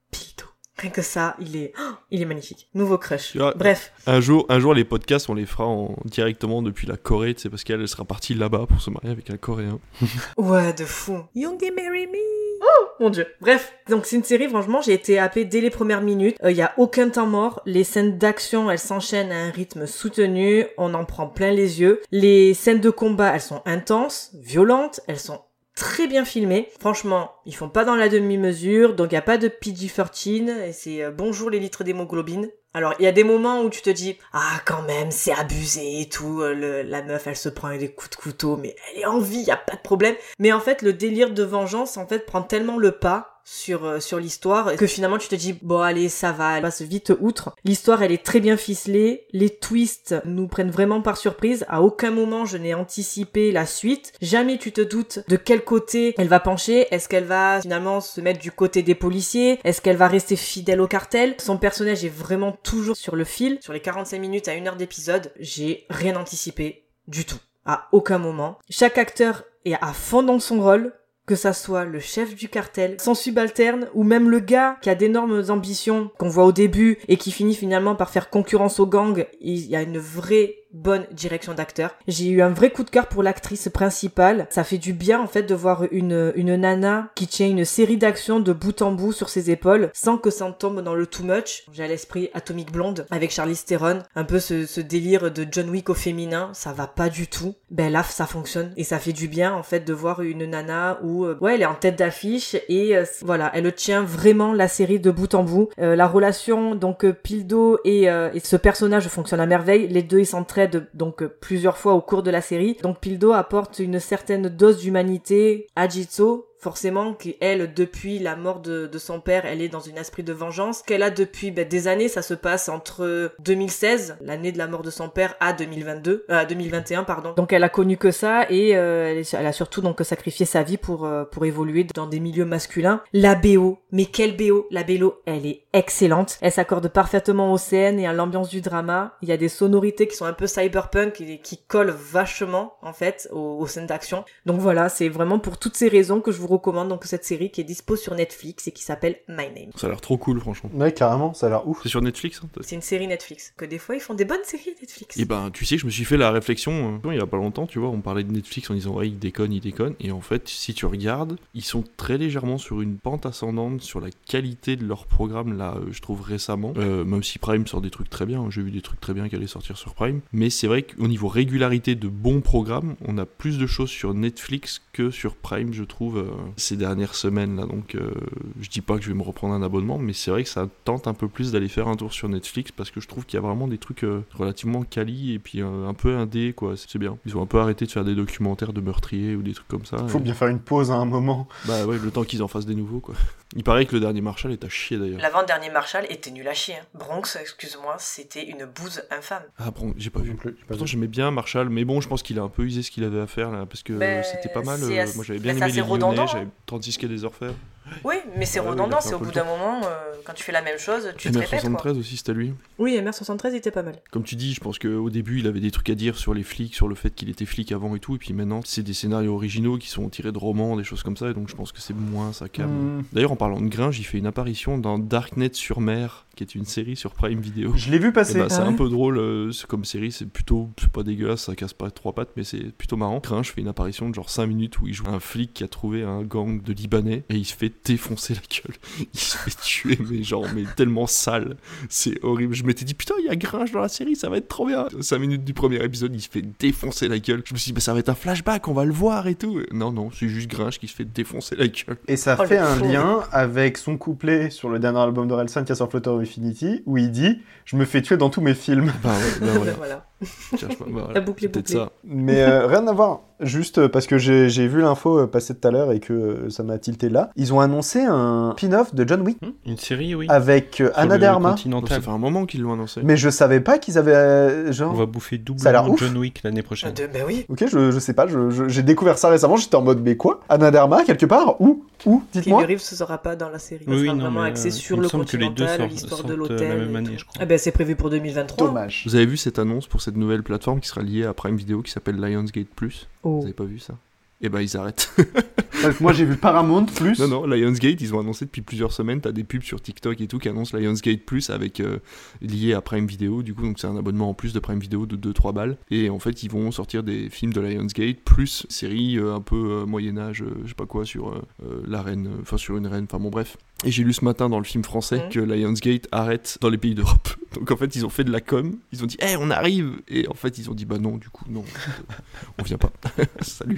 Rien que ça, il est, oh, il est magnifique. Nouveau crush. Tu vois, Bref. Un jour, un jour, les podcasts, on les fera en- directement depuis la Corée, c'est parce qu'elle elle sera partie là-bas pour se marier avec un Coréen. [LAUGHS] Ouais, de fou. Youngie Marry Me. Oh, mon dieu. Bref, donc c'est une série, franchement, j'ai été happée dès les premières minutes. Il y a aucun temps mort. Les scènes d'action, elles s'enchaînent à un rythme soutenu. On en prend plein les yeux. Les scènes de combat, elles sont intenses, violentes, elles sont très bien filmées. Franchement, ils font pas dans la demi-mesure, donc il y a pas de PG-13 et c'est euh, bonjour les litres d'hémoglobine. Alors, il y a des moments où tu te dis, ah, quand même, c'est abusé et tout, euh, la meuf, elle se prend des coups de couteau, mais elle est en vie, y a pas de problème. Mais en fait, le délire de vengeance, en fait, prend tellement le pas sur, euh, sur l'histoire que finalement, tu te dis, bon, allez, ça va, elle passe vite outre. L'histoire, elle est très bien ficelée, les twists nous prennent vraiment par surprise. À aucun moment, je n'ai anticipé la suite. Jamais tu te doutes de quel côté elle va pencher. Est-ce qu'elle va finalement se mettre du côté des policiers? Est-ce qu'elle va rester fidèle au cartel? Son personnage est vraiment toujours sur le fil. Sur les 45 minutes à une heure d'épisode, j'ai rien anticipé du tout. À aucun moment. Chaque acteur est à fond dans son rôle. Que ça soit le chef du cartel, son subalterne, ou même le gars qui a d'énormes ambitions qu'on voit au début et qui finit finalement par faire concurrence au gang, il y a une vraie bonne direction d'acteur. J'ai eu un vrai coup de cœur pour l'actrice principale. Ça fait du bien en fait de voir une, une nana qui tient une série d'actions de bout en bout sur ses épaules sans que ça tombe dans le too much. J'ai à l'esprit Atomic Blonde avec Charlize Theron, un peu ce, ce délire de John Wick au féminin, ça va pas du tout. Ben là ça fonctionne et ça fait du bien en fait de voir une nana où euh, ouais elle est en tête d'affiche et euh, voilà elle tient vraiment la série de bout en bout. Euh, la relation donc Pildo et, et ce personnage fonctionne à merveille. Les deux ils s'entraident donc euh, plusieurs fois au cours de la série. Donc Pildo apporte une certaine dose d'humanité à Jitsu forcément qu'elle, depuis la mort de, son père, elle est dans un esprit de vengeance qu'elle a depuis ben, des années. Ça se passe entre 2016, l'année de la mort de son père, à 2022, euh, 2021 pardon. Donc elle a connu que ça et euh, elle a surtout donc sacrifié sa vie pour euh, pour évoluer dans des milieux masculins. La BO, mais quelle BO La BO, elle est excellente. Elle s'accorde parfaitement aux scènes et à l'ambiance du drama. Il y a des sonorités qui sont un peu cyberpunk et qui collent vachement en fait aux, aux scènes d'action. Donc voilà, c'est vraiment pour toutes ces raisons que je vous recommande donc cette série qui est dispo sur Netflix et qui s'appelle My Name. Ça a l'air trop cool, franchement. Ouais, carrément, ça a l'air ouf. C'est sur Netflix hein, C'est une série Netflix. Que des fois, ils font des bonnes séries Netflix. Et ben, tu sais, je me suis fait la réflexion euh, il y a pas longtemps, tu vois, on parlait de Netflix en disant ouais, ils déconnent, ils déconnent. Et en fait, si tu regardes, ils sont très légèrement sur une pente ascendante sur la qualité de leur programme, là, euh, je trouve récemment. Euh, même si Prime sort des trucs très bien, hein, j'ai vu des trucs très bien qui allaient sortir sur Prime. Mais c'est vrai qu'au niveau régularité de bons programmes, on a plus de choses sur Netflix que sur Prime, je trouve, euh, ces dernières semaines là. Donc, euh, je dis pas que je vais me reprendre un abonnement, mais c'est vrai que ça tente un peu plus d'aller faire un tour sur Netflix parce que je trouve qu'il y a vraiment des trucs euh, relativement quali et puis euh, un peu indé, quoi. C'est bien. Ils ont un peu arrêté de faire des documentaires de meurtriers ou des trucs comme ça. Faut Et- bien faire une pause à un moment. Bah ouais, le temps qu'ils en fassent des nouveaux, quoi. Il paraît que le dernier Marshall est à chier d'ailleurs. L'avant-dernier Marshall était nul à chier. hein. Bronx, excuse-moi, c'était une bouse infâme. Ah bon, j'ai pas vu. plus, j'ai pas Pourtant j'aimais bien Marshall, mais bon, je pense qu'il a un peu usé ce qu'il avait à faire là, parce que Ben, c'était pas mal. c'est euh, assez- Moi j'avais ben, bien aimé les redondant, J'avais 36 quais des Orfèvres. [LAUGHS] Oui, mais c'est oui, redondant, fait c'est au bout d'un moment, euh, quand tu fais la même chose, tu te répètes. Quoi. MR73 aussi, c'était lui. Oui, MR73 était pas mal. Comme tu dis, je pense qu'au début il avait des trucs à dire sur les flics, sur le fait qu'il était flic avant et tout, et puis maintenant c'est des scénarios originaux qui sont tirés de romans, des choses comme ça, et donc je pense que c'est moins ça calme. Mm. D'ailleurs, en parlant de Gringe, il fait une apparition dans Darknet sur mer, qui est une série sur Prime Video. Je l'ai vu passer. Eh ben, c'est Ah un peu drôle euh, c'est comme série, c'est plutôt, pas dégueulasse, ça casse pas trois pattes, mais c'est plutôt marrant. Gringe fait une apparition de genre 5 minutes où il joue un flic qui a trouvé un gang de Libanais et il se fait défoncer la gueule. [LAUGHS] Il se fait tuer, mais genre, mais tellement sale. C'est horrible. Je m'étais dit, putain, il y a Gringe dans la série, ça va être trop bien. 5 minutes du premier épisode, il se fait défoncer la gueule. Je me suis dit, bah, ça va être un flashback, on va le voir et tout. Non, non, c'est juste Gringe qui se fait défoncer la gueule. Et ça Oh, fait un lien avec son couplet sur le dernier album d'Orelsan, Casseur Flotteur Infinity, où il dit Je me fais tuer dans tous mes films. Bah ouais, bah [LAUGHS] voilà. voilà. Cherche pas, bah voilà. La boucle est bouclée. ça. Mais euh, rien à voir, juste euh, parce que j'ai j'ai vu l'info euh, passer tout à l'heure et que ça m'a tilté là. Ils ont annoncé un spin-off de John Wick Une série, oui. avec Sur Anna de Armas. Ça fait un moment qu'ils l'ont annoncé. Mais je savais pas qu'ils avaient euh, genre. On va bouffer doublement. John Wick l'année prochaine. De- ben oui. Ok, je, je sais pas, je- je- j'ai découvert ça récemment, j'étais en mode mais quoi? Anna Derma quelque part? Où? Où? Keanu Dites-moi. Reeves ne sera pas dans la série. Oui, sera non, vraiment axé euh, sur le semble que les deux continental, sortent- l'histoire de sortent, l'hôtel. la même et année, tout. je crois. Eh ben, c'est prévu pour 2023. Dommage. Vous avez vu cette annonce pour cette nouvelle plateforme qui sera liée à Prime Video qui s'appelle Lionsgate Plus Oh. Vous avez pas vu ça? Eh ben ils arrêtent. Moi j'ai vu Paramount plus. non non, Lionsgate, ils ont annoncé depuis plusieurs semaines, t'as des pubs sur TikTok et tout qui annoncent Lionsgate Plus avec euh, lié à Prime Video du coup donc c'est un abonnement en plus de Prime Video de 2 3 balles et en fait ils vont sortir des films de Lionsgate plus séries euh, un peu euh, Moyen Âge, euh, je sais pas quoi sur euh, euh, la reine, enfin sur une reine, enfin bon bref. Et j'ai lu ce matin dans le film français Mhm. que Lionsgate arrête dans les pays d'Europe. [LAUGHS] Donc en fait, ils ont fait de la com, ils ont dit "Eh, on arrive." Et en fait, ils ont dit "Bah non, du coup, non. on vient pas." [LAUGHS] Salut.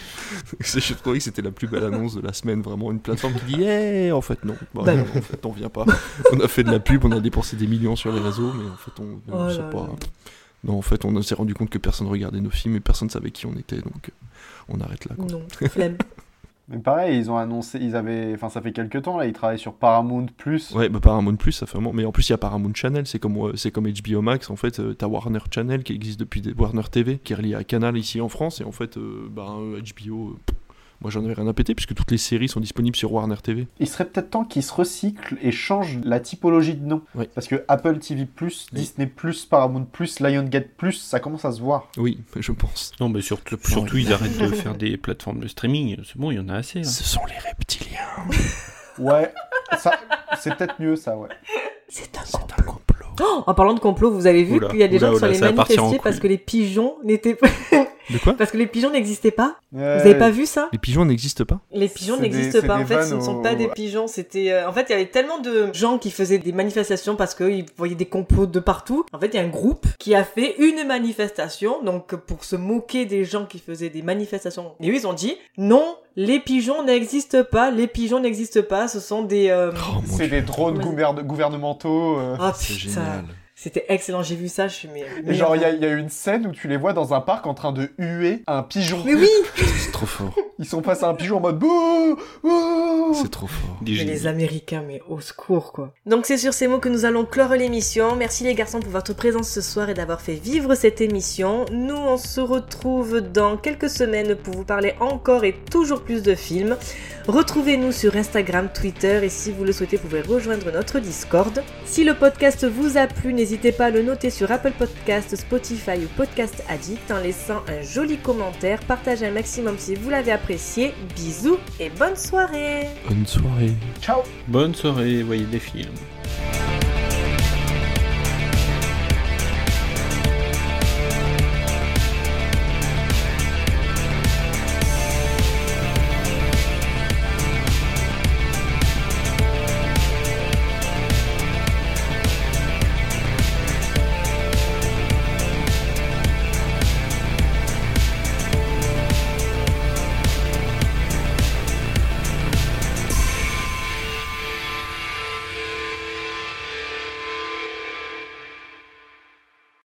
[LAUGHS] J'ai trouvé que c'était la plus belle annonce de la semaine, vraiment une plateforme qui dit "Eh, en fait non." Bah, Bah non, en fait, on vient pas. On a fait de la pub, on a dépensé des millions sur les réseaux, mais en fait, on, on Oh sait là pas. là. Non, en fait, on s'est rendu compte que personne regardait nos films et personne savait qui on était, donc on arrête là. Quoi. Non, flemme. Mais pareil, ils ont annoncé, ils avaient, enfin ça fait quelques temps là, ils travaillent sur Paramount plus. Ouais, bah Paramount Plus, ça fait vraiment. Mais en plus, il y a Paramount Channel, c'est comme, euh, c'est comme HBO Max. En fait, euh, t'as Warner Channel qui existe depuis. Warner TV, qui est relié à Canal ici en France. Et en fait, euh, bah, HBO, euh, moi j'en avais rien à péter, puisque toutes les séries sont disponibles sur Warner TV. Il serait peut-être temps qu'ils se recyclent et changent la typologie de nom. Oui. Parce que Apple TV Oui. Disney plus, Paramount plus, Lionsgate plus, ça commence à se voir. Oui, je pense. Non, mais surtout, surtout ils arrêtent de faire des plateformes de streaming. C'est bon, il y en a assez. hein. Ce sont les reptiliens. Ouais, ça, c'est peut-être mieux ça, ouais. C'est un C'est un complot. Oh, en parlant de complot, vous avez vu qu'il y a des oula, gens qui sont allés manifester parce que les pigeons n'étaient pas. [LAUGHS] De quoi parce que les pigeons n'existaient pas Vous Vous avez pas vu ça Les pigeons n'existent pas Les pigeons n'existent pas. En fait, ce ne sont pas des pigeons. C'était. euh, En fait, il y avait tellement de gens qui faisaient des manifestations parce qu'ils voyaient des complots de partout. En fait, il y a un groupe qui a fait une manifestation, donc pour se moquer des gens qui faisaient des manifestations. Et eux, ils ont dit non, les pigeons n'existent pas. Les pigeons n'existent pas. Ce sont des. euh, Oh C'est des drones gouverne- gouvernementaux. euh. Oh c'est putain. Génial. C'était excellent. J'ai vu ça. Je suis mais. Genre, il y, a- il y a une scène où tu les vois dans un parc en train de huer un pigeon. Mais oui. [LAUGHS] C'est trop fort. Ils sont face à un pigeon en mode bouh, bouh. C'est trop fort. Des Mais les Américains, mais au secours, quoi. Donc c'est sur ces mots que nous allons clore l'émission. Merci les garçons pour votre présence ce soir et d'avoir fait vivre cette émission. Nous, on se retrouve dans quelques semaines pour vous parler encore et toujours plus de films. Retrouvez-nous sur Instagram, Twitter et si vous le souhaitez, vous pouvez rejoindre notre Discord. Si le podcast vous a plu, n'hésitez n'hésitez pas à le noter sur Apple Podcast, Spotify ou Podcast Addict en laissant un joli commentaire. Partagez un maximum si vous l'avez apprécié. Bisous et bonne soirée Bonne soirée. Ciao Bonne soirée, voyez des films.